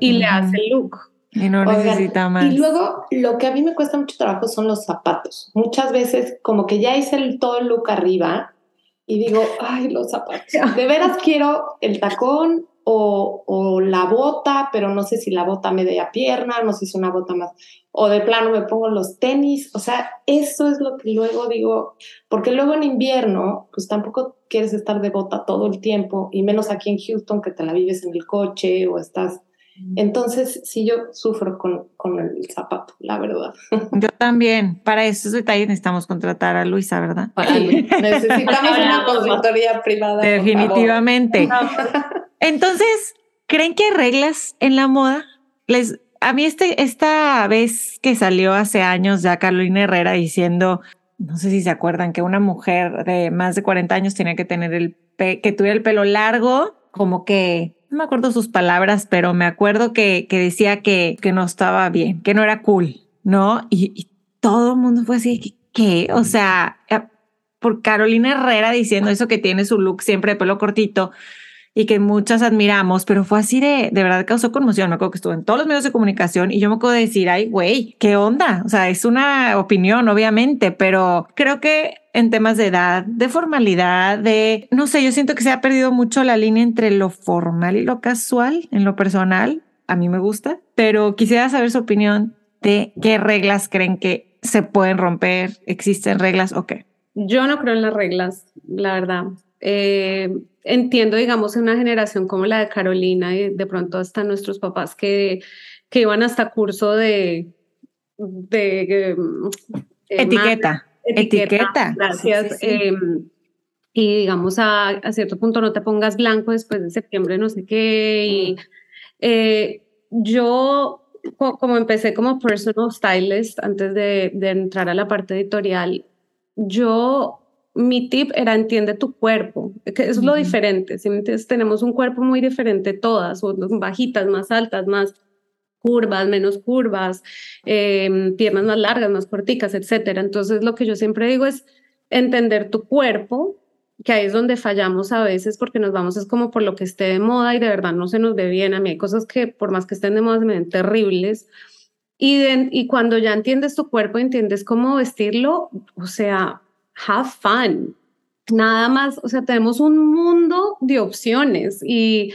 y le hace el look. Y no Oigan, necesita más. Y luego, lo que a mí me cuesta mucho trabajo son los zapatos. Muchas veces, como que ya hice el, todo el look arriba y digo, ay, los zapatos. De veras quiero el tacón o, o la bota, pero no sé si la bota me dé a pierna, no sé si una bota más. O de plano me pongo los tenis. O sea, eso es lo que luego digo, porque luego en invierno, pues tampoco quieres estar de bota todo el tiempo, y menos aquí en Houston que te la vives en el coche o estás entonces, sí, yo sufro con, con el zapato, la verdad. Yo también. Para esos detalles necesitamos contratar a Luisa, ¿verdad? Luis. Necesitamos una consultoría privada. Definitivamente. Entonces, ¿creen que hay reglas en la moda? Les, a mí este, esta vez que salió hace años ya Carolina Herrera diciendo, no sé si se acuerdan, que una mujer de más de 40 años tenía que tener el que tuviera el pelo largo, como que, no me acuerdo sus palabras, pero me acuerdo que, que decía que, que no estaba bien, que no era cool, ¿no? Y, todo el mundo fue así, qué? O sea, eh, por Carolina Herrera diciendo eso que tiene su look siempre de pelo cortito y que muchas admiramos, pero fue así de, de verdad causó conmoción. Me acuerdo que estuvo en todos los medios de comunicación y yo me acuerdo de decir, ay, güey, ¿qué onda? O sea, es una opinión, obviamente, pero creo que en temas de edad, de formalidad, de, no sé, yo siento que se ha perdido mucho la línea entre lo formal y lo casual en lo personal. A mí me gusta, pero quisiera saber su opinión de qué reglas creen que se pueden romper, existen reglas o qué. Yo no creo en las reglas, la verdad. Eh, entiendo, digamos, en una generación como la de Carolina y de pronto hasta nuestros papás que, que iban hasta curso de, de eh, eh, Etiqueta. Etiqueta. Gracias. Sí, sí, sí. eh, y digamos, a, a cierto punto no te pongas blanco después de septiembre, no sé qué. Y eh, yo, co- como empecé como personal stylist antes de, de entrar a la parte editorial, yo, mi tip era entiende tu cuerpo, que es lo diferente. ¿sí me entiendes? Tenemos un cuerpo muy diferente todas, bajitas, más altas, más curvas, menos curvas, eh, piernas más largas, más corticas, etcétera. Entonces, lo que yo siempre digo es entender tu cuerpo, que ahí es donde fallamos a veces porque nos vamos es como por lo que esté de moda y de verdad no se nos ve bien. A mí hay cosas que por más que estén de moda se me ven terribles. Y, y cuando ya entiendes tu cuerpo, entiendes cómo vestirlo, o sea, have fun. Nada más, o sea, tenemos un mundo de opciones y,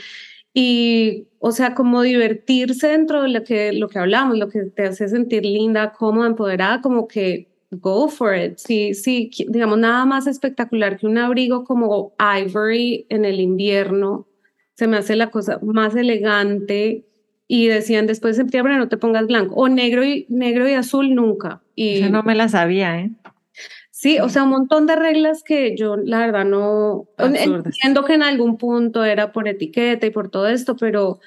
y o sea, como divertirse dentro de lo que, lo que hablamos, lo que te hace sentir linda, cómoda, empoderada, como que go for it. Sí, sí, digamos, nada más espectacular que un abrigo como ivory en el invierno. Se me hace la cosa más elegante. Y decían después de septiembre no te pongas blanco o negro y negro y azul nunca. Y no me la sabía, ¿eh? Sí, o sea, un montón de reglas que yo la verdad no entiendo que en algún punto era por etiqueta y por todo esto, pero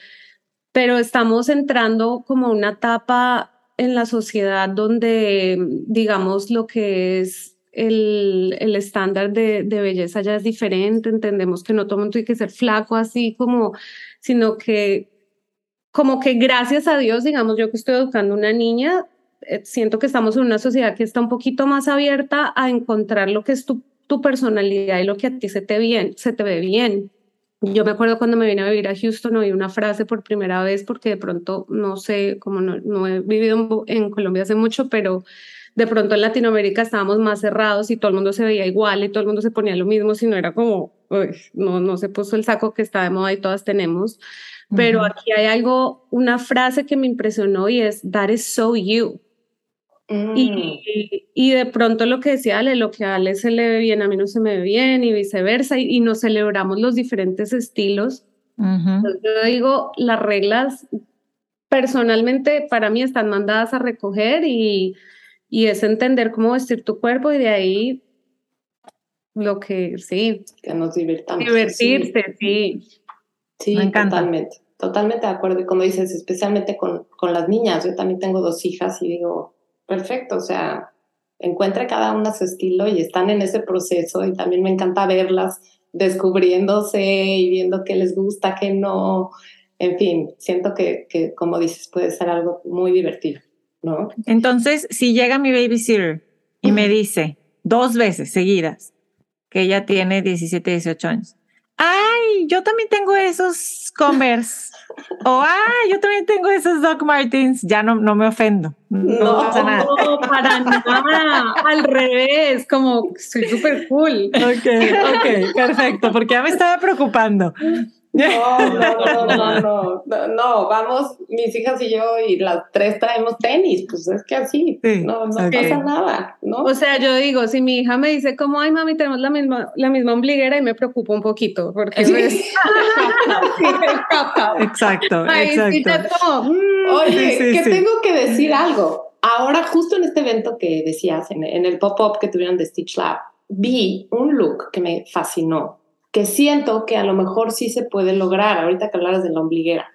pero estamos entrando como una etapa en la sociedad donde, digamos, lo que es el, el estándar de, de, belleza ya es diferente, entendemos que no todo el mundo tiene que ser flaco así como, sino que como que gracias a Dios, digamos, yo que estoy educando una niña, siento que estamos en una sociedad que está un poquito más abierta a encontrar lo que es tu, tu personalidad y lo que a ti se te, bien, se te ve bien. Yo me acuerdo cuando me vine a vivir a Houston, oí una frase por primera vez porque de pronto, no sé, como no, no he vivido en, Colombia hace mucho, pero de pronto en Latinoamérica estábamos más cerrados y todo el mundo se veía igual y todo el mundo se ponía lo mismo, sino era como, no, no se puso el saco que está de moda y todas tenemos. Pero aquí hay algo, una frase que me impresionó y es, that is so you. Mm. Y, y, de pronto lo que decía Ale, lo que a Ale se le ve bien, a mí no se me ve bien y viceversa, y, y nos celebramos los diferentes estilos. yo digo, las reglas personalmente para mí están mandadas a recoger y, y es entender cómo vestir tu cuerpo y de ahí lo que sí. Que nos divirtamos. Divertirse, sí. Sí, Me encanta. totalmente. Totalmente de acuerdo. Y como dices, especialmente con, con las niñas. Yo también tengo dos hijas y digo, perfecto, o sea, encuentra cada una su estilo y están en ese proceso y también me encanta verlas descubriéndose y viendo qué les gusta, qué no. En fin, siento que, que como dices, puede ser algo muy divertido, ¿no? Entonces, si llega mi babysitter y me dice dos veces seguidas que ella tiene 17, 18 años, ay, yo también tengo esos Converse. O ay, yo también tengo esos Doc Martins. Ya no, no me ofendo. No, pasa nada. No, para nada. Al revés, como soy súper cool. Ok, ok, perfecto, porque ya me estaba preocupando. No, no, no, no, no, no, vamos, mis hijas y yo y las tres traemos tenis, pues es que así, no, no pasa nada, ¿no? O sea, yo digo, si mi hija me dice como, ay mami, tenemos la misma, la misma ombliguera y me preocupa un poquito, porque sí. exacto, exacto. Mm, Oye, que tengo que decir algo. Ahora, justo en este evento que decías, en, en el pop-up que tuvieron de Stitch Lab, vi un look que me fascinó que siento que a lo mejor sí se puede lograr, ahorita que hablaras de la ombliguera,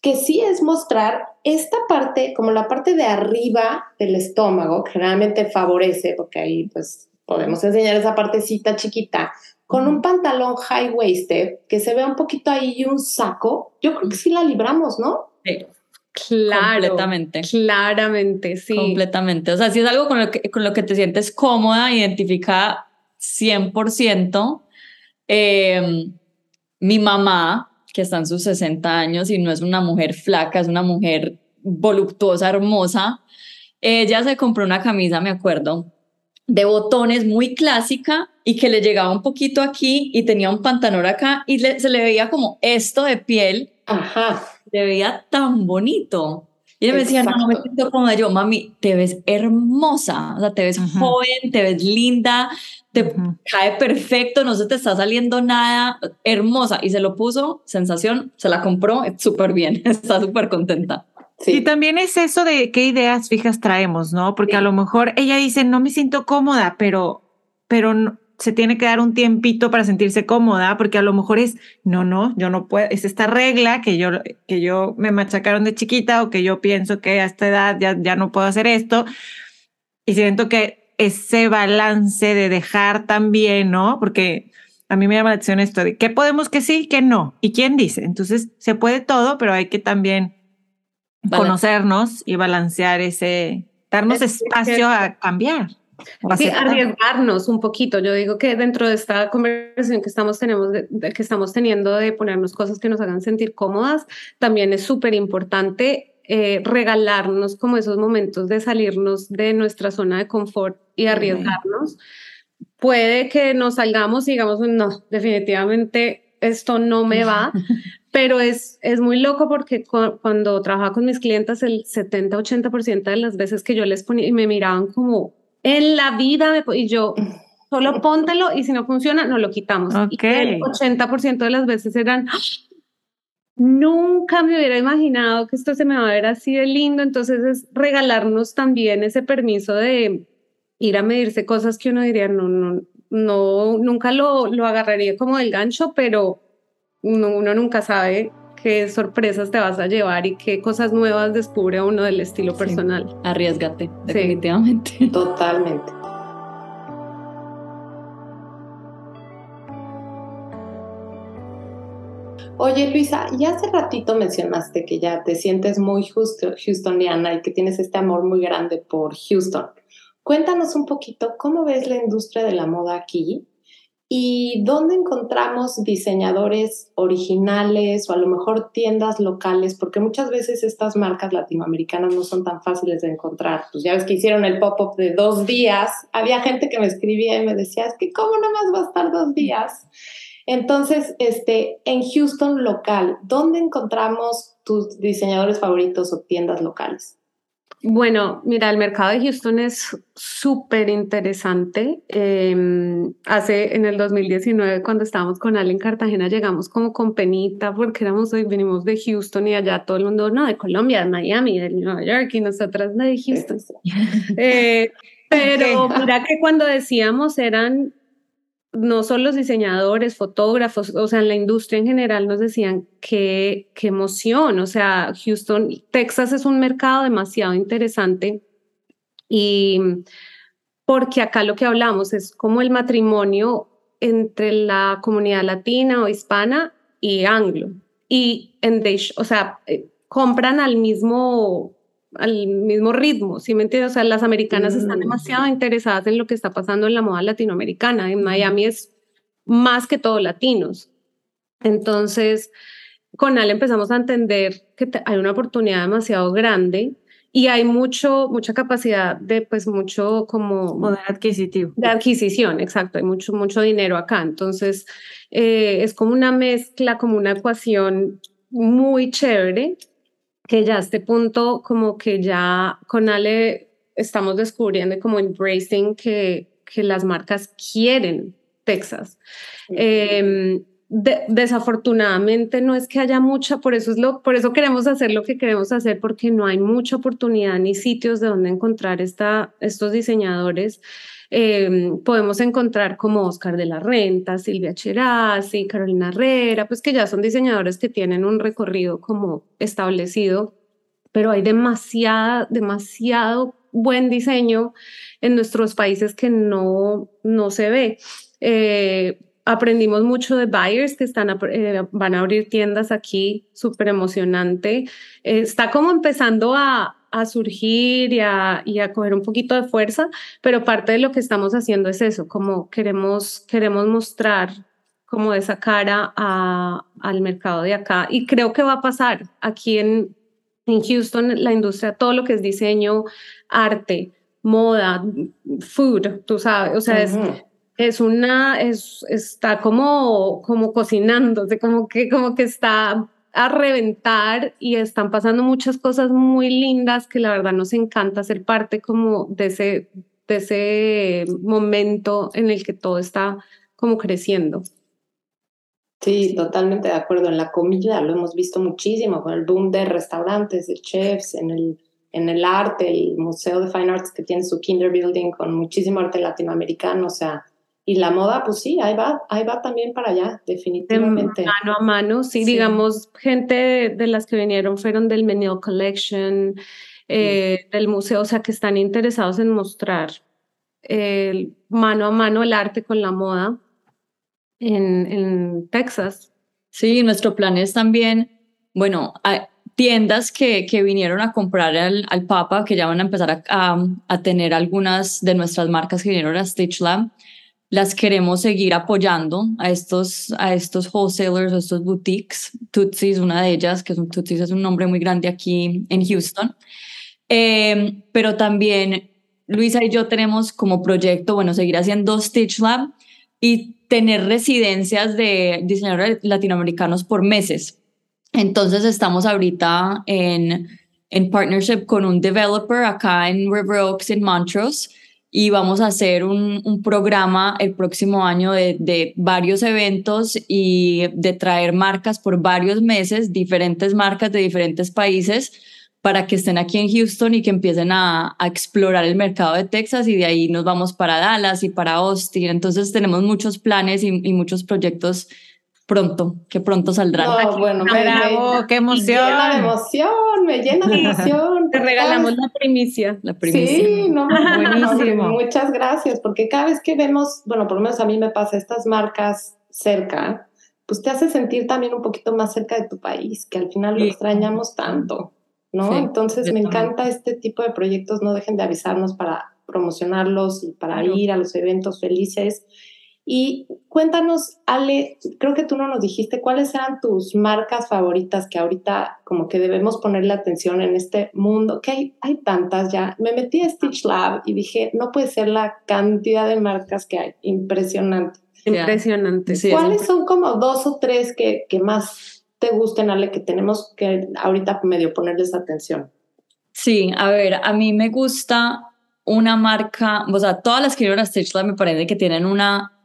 que sí es mostrar esta parte, como la parte de arriba del estómago, que generalmente favorece, porque ahí pues podemos enseñar esa partecita chiquita, con un pantalón high waisted, que se vea un poquito ahí y un saco, yo creo que sí la libramos, ¿no? Sí. Claro, completamente. Claramente, sí. Completamente. O sea, si es algo con lo que, con lo que te sientes cómoda, identifica 100%, Em, mi mamá, que está en sus 60 años y no es una mujer flaca, es una mujer voluptuosa, hermosa, ella se compró una camisa, me acuerdo, de botones muy clásica y que le llegaba un poquito aquí y tenía un pantalón acá y se le veía como esto de piel. Ajá. Se veía tan bonito. Y ella me decía, no, no me siento como yo, mami, te ves hermosa, o sea, te ves joven, te ves linda, te cae perfecto, no se te está saliendo nada, hermosa. Y se lo puso, sensación, se la compró, súper bien, está súper contenta. Sí. Y también es eso de qué ideas fijas traemos, ¿no? Porque a lo mejor ella dice, no me siento cómoda, pero, pero se tiene que dar un tiempito para sentirse cómoda, porque a lo mejor es, no, no, yo no puedo, es esta regla que yo, que yo me machacaron de chiquita o que yo pienso que a esta edad ya, ya no puedo hacer esto. Y siento que ese balance de dejar también, ¿no? Porque a mí me llama la atención esto de qué podemos que sí, qué no, y quién dice. Entonces, se puede todo, pero hay que también conocernos y balancear ese, darnos espacio a cambiar. Sí, arriesgarnos un poquito. Yo digo que dentro de esta conversación que estamos, tenemos que estamos teniendo de ponernos cosas que nos hagan sentir cómodas, también es súper importante eh, regalarnos como esos momentos de salirnos de nuestra zona de confort y arriesgarnos. Puede que nos salgamos y digamos, no, definitivamente esto no me va, pero es, es muy loco porque cuando trabajaba con mis clientes, el 70-80% de las veces que yo les ponía y me miraban como, en la vida, y yo, solo póntelo y si no funciona, no lo quitamos. Okay. el 80% de las veces eran, nunca me hubiera imaginado que esto se me va a ver así de lindo, entonces es regalarnos también ese permiso de ir a medirse cosas que uno diría, no, no, no nunca lo, lo agarraría como del gancho, pero uno, nunca sabe qué sorpresas te vas a llevar y qué cosas nuevas descubre uno del estilo personal. Arriesgate, definitivamente. Totalmente. Oye, Luisa, ya hace ratito mencionaste que ya te sientes muy houstoniana y que tienes este amor muy grande por Houston. Cuéntanos un poquito cómo ves la industria de la moda aquí y dónde encontramos diseñadores originales o a lo mejor tiendas locales, porque muchas veces estas marcas latinoamericanas no son tan fáciles de encontrar. Pues ya ves que hicieron el pop-up de dos días, había gente que me escribía y me decía, es que cómo nada más va a estar dos días. Entonces, este, en Houston local, ¿dónde encontramos tus diseñadores favoritos o tiendas locales? Bueno, mira, el mercado de Houston es súper interesante. Em, hace en el 2019, cuando estábamos con Ale en Cartagena, llegamos como con penita porque éramos hoy, venimos de Houston y allá todo el mundo, no, de Colombia, de Miami, de Nueva York y nosotras de Houston. Eh, pero mira que cuando decíamos eran no solo los diseñadores, fotógrafos, o sea, en la industria en general nos decían qué, qué emoción, o sea, Houston, Texas es un mercado demasiado interesante y porque acá lo que hablamos es como el matrimonio entre la comunidad latina o hispana y anglo. Y en o sea, eh, compran al mismo al mismo ritmo, ¿sí me entiendes? O sea, las americanas están mm. demasiado interesadas en lo que está pasando en la moda latinoamericana. En Miami es más que todo latinos. Entonces, con Ale empezamos a entender que hay una oportunidad demasiado grande y hay mucho, mucha capacidad de, pues, mucho como... Poder adquisitivo. De adquisición, exacto. Hay mucho, mucho dinero acá. Entonces, eh, es como una mezcla, como una ecuación muy chévere que ya a este punto como que ya con Ale estamos descubriendo como embracing que, que las marcas quieren Texas. Em, desafortunadamente no es que haya mucha, por eso, es lo, por eso queremos hacer lo que queremos hacer, porque no hay mucha oportunidad ni sitios de donde encontrar esta, estos diseñadores. Em, podemos encontrar como Oscar de la Renta, Silvia Cherasi, Carolina Herrera, pues que ya son diseñadores que tienen un recorrido como establecido, pero hay demasiada, demasiado buen diseño en nuestros países que no, no se ve. Eh, aprendimos mucho de buyers que están eh, van a abrir tiendas aquí, súper emocionante. está como empezando a, a surgir y a, y a coger un poquito de fuerza, pero parte de lo que estamos haciendo es eso, como queremos, queremos mostrar como esa cara a, al mercado de acá. Y creo que va a pasar aquí en, en Houston, la industria, todo lo que es diseño, arte, moda, food, tú sabes, o sea, es, es una, es, está como, como cocinándose, como que, como que está a reventar y están pasando muchas cosas muy lindas que la verdad nos encanta ser parte como de ese, de ese momento en el que todo está como creciendo. Sí, totalmente de acuerdo. En la comida lo hemos visto muchísimo con el boom de restaurantes, de chefs, en el, en el arte, el Museo de Fine Arts que tiene su Kinder Building con muchísimo arte latinoamericano. O sea, y la moda, pues sí, ahí va, ahí va también para allá, definitivamente. mano a mano, sí, digamos, gente de, las que vinieron fueron del Menil Collection, eh, del museo, o sea, que están interesados en mostrar el mano a mano el arte con la moda en, en Texas. Sí, nuestro plan es también, bueno, tiendas que, que vinieron a comprar al, al, Papa, que ya van a empezar a, a, tener algunas de nuestras marcas que vinieron a Stitch Lab, las queremos seguir apoyando a estos, a estos wholesalers, a estos boutiques. Tutsis, una de ellas, que es un, es un nombre muy grande aquí en Houston. Eh, pero también Luisa y yo tenemos como proyecto, bueno, seguir haciendo Stitch Lab y tener residencias de diseñadores latinoamericanos por meses. Entonces estamos ahorita en, en partnership con un developer acá en River Oaks, en Montrose, y vamos a hacer un, un programa el próximo año de, de, varios eventos y de traer marcas por varios meses, diferentes marcas de diferentes países, para que estén aquí en Houston y que empiecen a, a, explorar el mercado de Texas y de ahí nos vamos para Dallas y para Austin. Entonces tenemos muchos planes y, y muchos proyectos pronto, que pronto saldrán. No, bueno, me, Bravo, me, qué emoción. Me llena de emoción, me llena de emoción. Te regalamos la primicia. La primicia. Sí, no, buenísimo. muchas gracias, porque cada vez que vemos, bueno, por lo menos a mí me pasa estas marcas cerca, pues te hace sentir también un poquito más cerca de tu país, que al final lo extrañamos tanto. ¿no? Sí, Entonces me encanta este tipo de proyectos, no dejen de avisarnos para promocionarlos y para claro. ir a los eventos felices. Y cuéntanos, Ale, creo que tú no nos dijiste cuáles eran tus marcas favoritas que ahorita como que debemos ponerle atención en este mundo, que hay, hay tantas ya. Me metí a Stitch Lab y dije, no puede ser la cantidad de marcas que hay, impresionante. Impresionante. Sí, ¿Cuáles son como dos o tres que, que más te gusten, Ale, que tenemos que ahorita medio ponerles atención? Sí, a ver, a mí me gusta una marca, o sea, todas las que yo a Stitch Lab me parece que tienen una,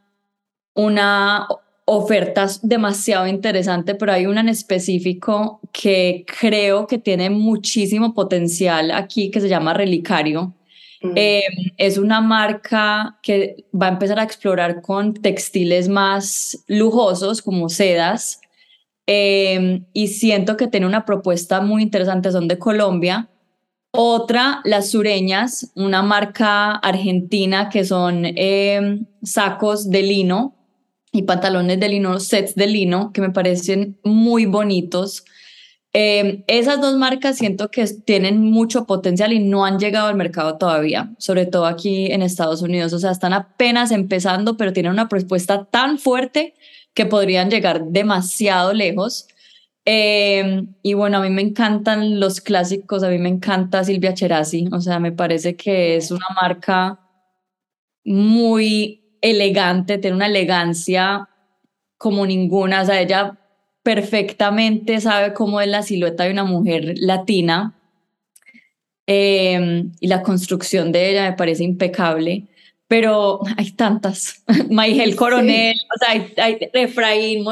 una oferta demasiado interesante, pero hay una en específico que creo que tiene muchísimo potencial aquí, que se llama Relicario. Mm. Eh, es una marca que va a empezar a explorar con textiles más lujosos como sedas eh, y siento que tiene una propuesta muy interesante, son de Colombia. Otra, las sureñas, una marca argentina que son eh, sacos de lino y pantalones de lino, sets de lino, que me parecen muy bonitos. Eh, esas dos marcas siento que tienen mucho potencial y no han llegado al mercado todavía, sobre todo aquí en Estados Unidos. O sea, están apenas empezando, pero tienen una propuesta tan fuerte que podrían llegar demasiado lejos. Eh, y bueno, a mí me encantan los clásicos, a mí me encanta Silvia Cherasi, o sea, me parece que es una marca muy elegante, tiene una elegancia como ninguna, o sea, ella perfectamente sabe cómo es la silueta de una mujer latina eh, y la construcción de ella me parece impecable pero hay tantas. Maigel Coronel, sí. o sea, hay, hay Efraín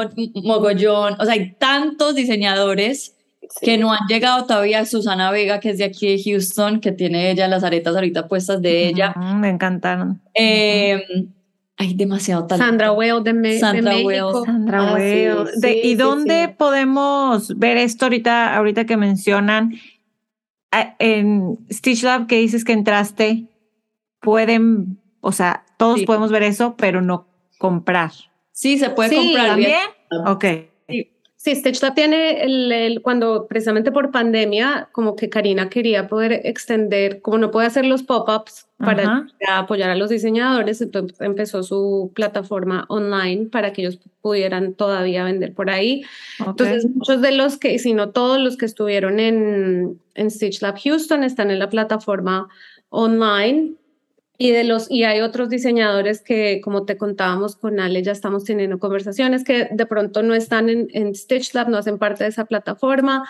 Mogollón, o sea, hay tantos diseñadores sí. que no han llegado todavía. Susana Vega, que es de aquí de Houston, que tiene ella las aretas ahorita puestas de ella. Mm, me encantaron. Eh, hay demasiado talento. Sandra Well de, Me Sandra de México. Well. Sandra Ah, Well. sí, De- sí, ¿Y sí, dónde podemos ver esto ahorita, ahorita que mencionan? Ah, En Stitch Lab que dices que entraste, pueden, o sea, todos podemos ver eso, pero no comprar. Sí, se puede comprar. ¿También? Ok. Sí, Stitch Lab tiene el, el- cuando precisamente por pandemia, como que Karina quería poder extender, como no puede hacer los pop-ups para apoyar a los diseñadores, entonces empezó su plataforma online para que ellos pudieran todavía vender por ahí. ok. Entonces, muchos de los que, si no todos los que estuvieron en, en Stitch Lab Houston están en la plataforma online. Y, de los, y hay otros diseñadores que, como te contábamos con Ale, ya estamos teniendo conversaciones que de pronto no están en, en Stitch Lab, no hacen parte de esa plataforma,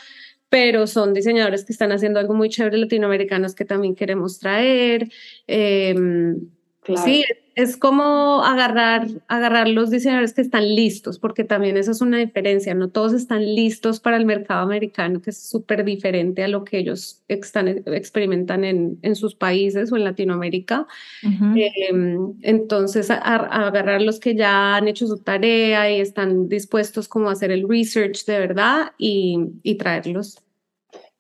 pero son diseñadores que están haciendo algo muy chévere latinoamericanos que también queremos traer. Em, Claro. Sí, es como agarrar, agarrar los diseñadores que están listos, porque también eso es una diferencia, no todos están listos para el mercado americano, que es súper diferente a lo que ellos están, experimentan en, en sus países o en Latinoamérica. Em, entonces, a, a agarrar los que ya han hecho su tarea y están dispuestos como a hacer el research de verdad y, y traerlos.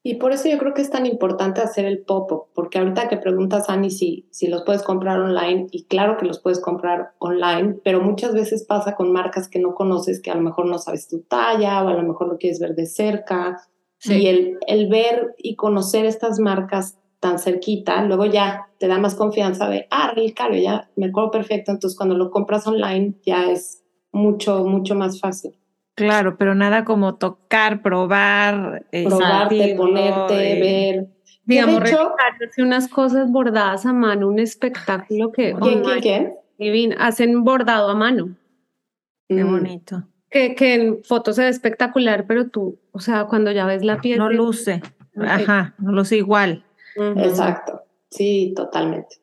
Y por eso yo creo que es tan importante hacer el pop-up, porque ahorita que preguntas, Ani, si, si los puedes comprar online, y claro que los puedes comprar online, pero muchas veces pasa con marcas que no conoces, que a lo mejor no sabes tu talla, o a lo mejor lo quieres ver de cerca, Y el, el ver y conocer estas marcas tan cerquita, luego ya te da más confianza de, ah, el caro, ya me acuerdo perfecto. Entonces, cuando lo compras online, ya es mucho, mucho más fácil. Claro, pero nada como tocar, probar, eh, probarte, ponerte, ver. Digamos, de hecho, unas cosas bordadas a mano, un espectáculo que. ¿Quién, quién, quién? Hacen bordado a mano. Qué mm. bonito. Que, que, en fotos se ve espectacular, pero tú, o sea, cuando ya ves la piel. No luce. Ajá, no luce igual. Exacto. Sí, totalmente.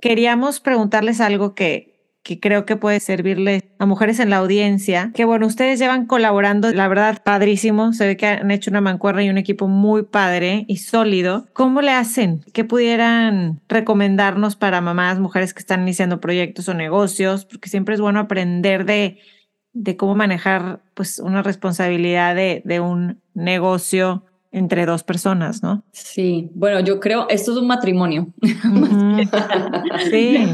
Queríamos preguntarles algo que, que creo que puede servirle a mujeres en la audiencia. Que bueno, ustedes llevan colaborando, la verdad, padrísimo. Se ve que han hecho una mancuerna y un equipo muy padre y sólido. ¿Cómo le hacen? ¿Qué pudieran recomendarnos para mamás, mujeres que están iniciando proyectos o negocios? Porque siempre es bueno aprender de, de cómo manejar pues una responsabilidad de, de un negocio entre dos personas, ¿no? Sí, bueno, yo creo, esto es un matrimonio. sí.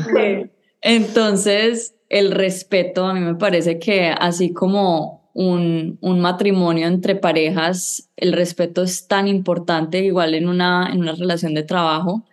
Entonces, el respeto a mí me parece que así como un, un, matrimonio entre parejas, el respeto es tan importante, igual en una, en una relación de trabajo,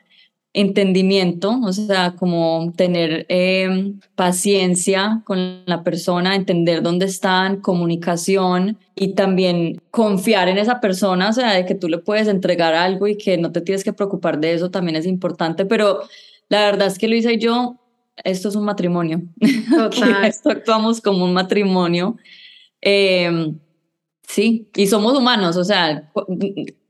entendimiento, o sea, como tener em, paciencia con la persona, entender dónde están, comunicación y también confiar en esa persona, o sea, de que tú le puedes entregar algo y que no te tienes que preocupar de eso también es importante, pero la verdad es que Luisa y yo esto es un matrimonio. esto actuamos como un matrimonio. Em, sí, y somos humanos, o sea,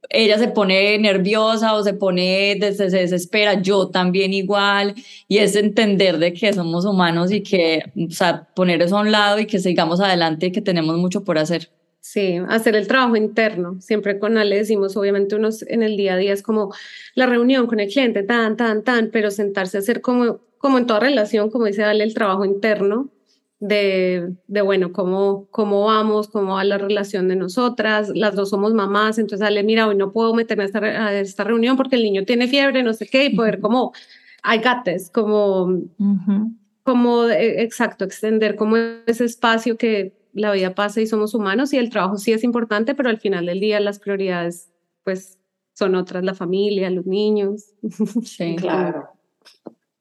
ella se pone nerviosa o se pone, se, desespera, yo también igual, y es entender de que somos humanos y que, o sea, poner eso a un lado y que sigamos adelante y que tenemos mucho por hacer. Sí, hacer el trabajo interno. Siempre con Ale decimos, obviamente unos en el día a día es como la reunión con el cliente, tan, tan, tan, pero sentarse a hacer como como en toda relación, como dice Dale, el trabajo interno de, de, bueno, cómo, cómo vamos, cómo va la relación de nosotras, las dos somos mamás, entonces dale, mira, hoy no puedo meterme a esta, a esta reunión porque el niño tiene fiebre, no sé qué, y poder como, I got como, como, eh, exacto, extender como ese espacio que la vida pasa y somos humanos y el trabajo sí es importante, pero al final del día las prioridades, pues, son otras, la familia, los niños. Sí, claro.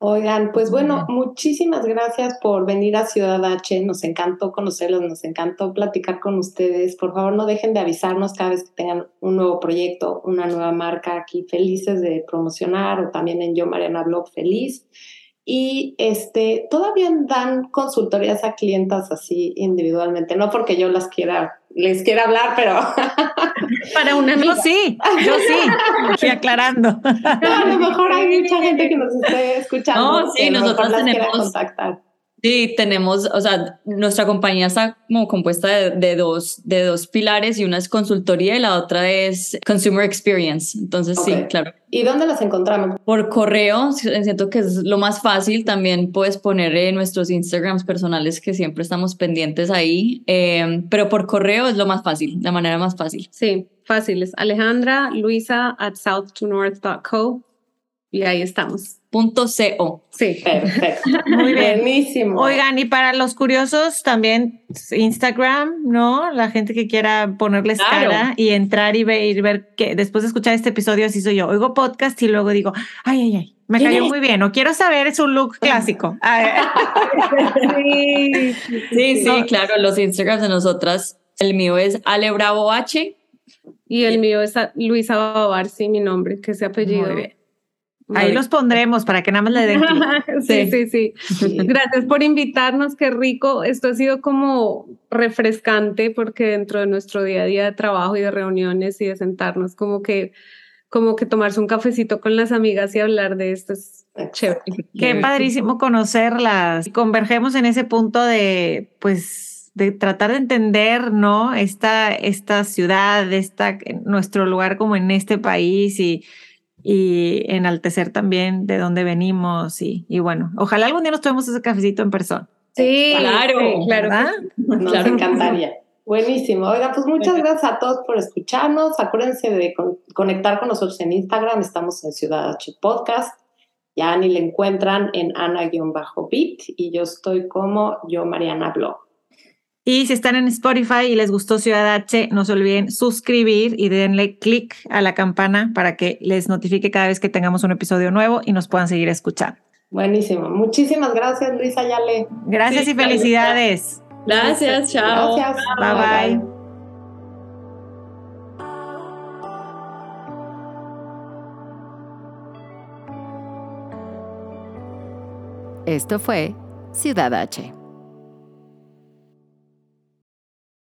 Oigan, pues bueno, muchísimas gracias por venir a Ciudad H. Nos encantó conocerlos, nos encantó platicar con ustedes. Por favor, no dejen de avisarnos cada vez que tengan un nuevo proyecto, una nueva marca aquí, felices de promocionar o también en Yo Mariana Blog Feliz. Y este, todavía dan consultorías a clientas así individualmente, no porque yo las quiera, les quiera hablar, pero para una amiga. Yo sí, yo sí, estoy aclarando. a lo mejor hay mucha gente que nos esté escuchando. No, sí, nosotros tenemos. Contactar. Sí, tenemos, o sea, nuestra compañía está como compuesta de, dos, de dos pilares y una es consultoría y la otra es consumer experience. Entonces, sí, claro. ¿Y dónde las encontramos? Por correo, siento que es lo más fácil. También puedes poner en nuestros Instagrams personales que siempre estamos pendientes ahí, eh, pero por correo es lo más fácil, la manera más fácil. Sí, fácil. Es Alejandra Luisa at south2north.co y ahí estamos. Punto .co. Sí, perfecto. Muy Buenísimo. Oigan, y para los curiosos también Instagram, ¿no? La gente que quiera ponerles cara y entrar y ver, y ver que después de escuchar este episodio así soy yo. Oigo podcast y luego digo, ay, ay, ay, me cayó muy bien. O quiero saber su look clásico. sí, sí, sí, claro. Los Instagrams de nosotras. El mío es Ale Bravo H. Y el mío es Luisa Babar, sí, mi nombre, que ese apellido. Muy bien. Ahí los pondremos para que nada más le den. sí, sí, sí, sí, Gracias por invitarnos, qué rico. Esto ha sido como refrescante porque dentro de nuestro día a día de trabajo y de reuniones y de sentarnos como que como que tomarse un cafecito con las amigas y hablar de esto es chévere. Qué padrísimo conocerlas. Convergemos en ese punto de pues de tratar de entender, ¿no? Esta esta ciudad, esta nuestro lugar como en este país y y enaltecer también de dónde venimos y, y bueno, ojalá algún día nos tomemos ese cafecito en persona. Sí, claro, claro. Nos encantaría. Buenísimo. Oiga, pues muchas gracias a todos por escucharnos. Acuérdense de conectar con nosotros en Instagram. Estamos en Ciudad H Podcast. Ya ni le encuentran en Ana-Bit y yo estoy como yo Mariana Blog. Y si están en Spotify y les gustó Ciudad H, no se olviden suscribir y denle click a la campana para que les notifique cada vez que tengamos un episodio nuevo y nos puedan seguir escuchando. Buenísimo. Muchísimas gracias, Luisa Yale. Gracias y felicidades. Gracias, chao. Gracias. bye. bye. Esto fue Ciudad H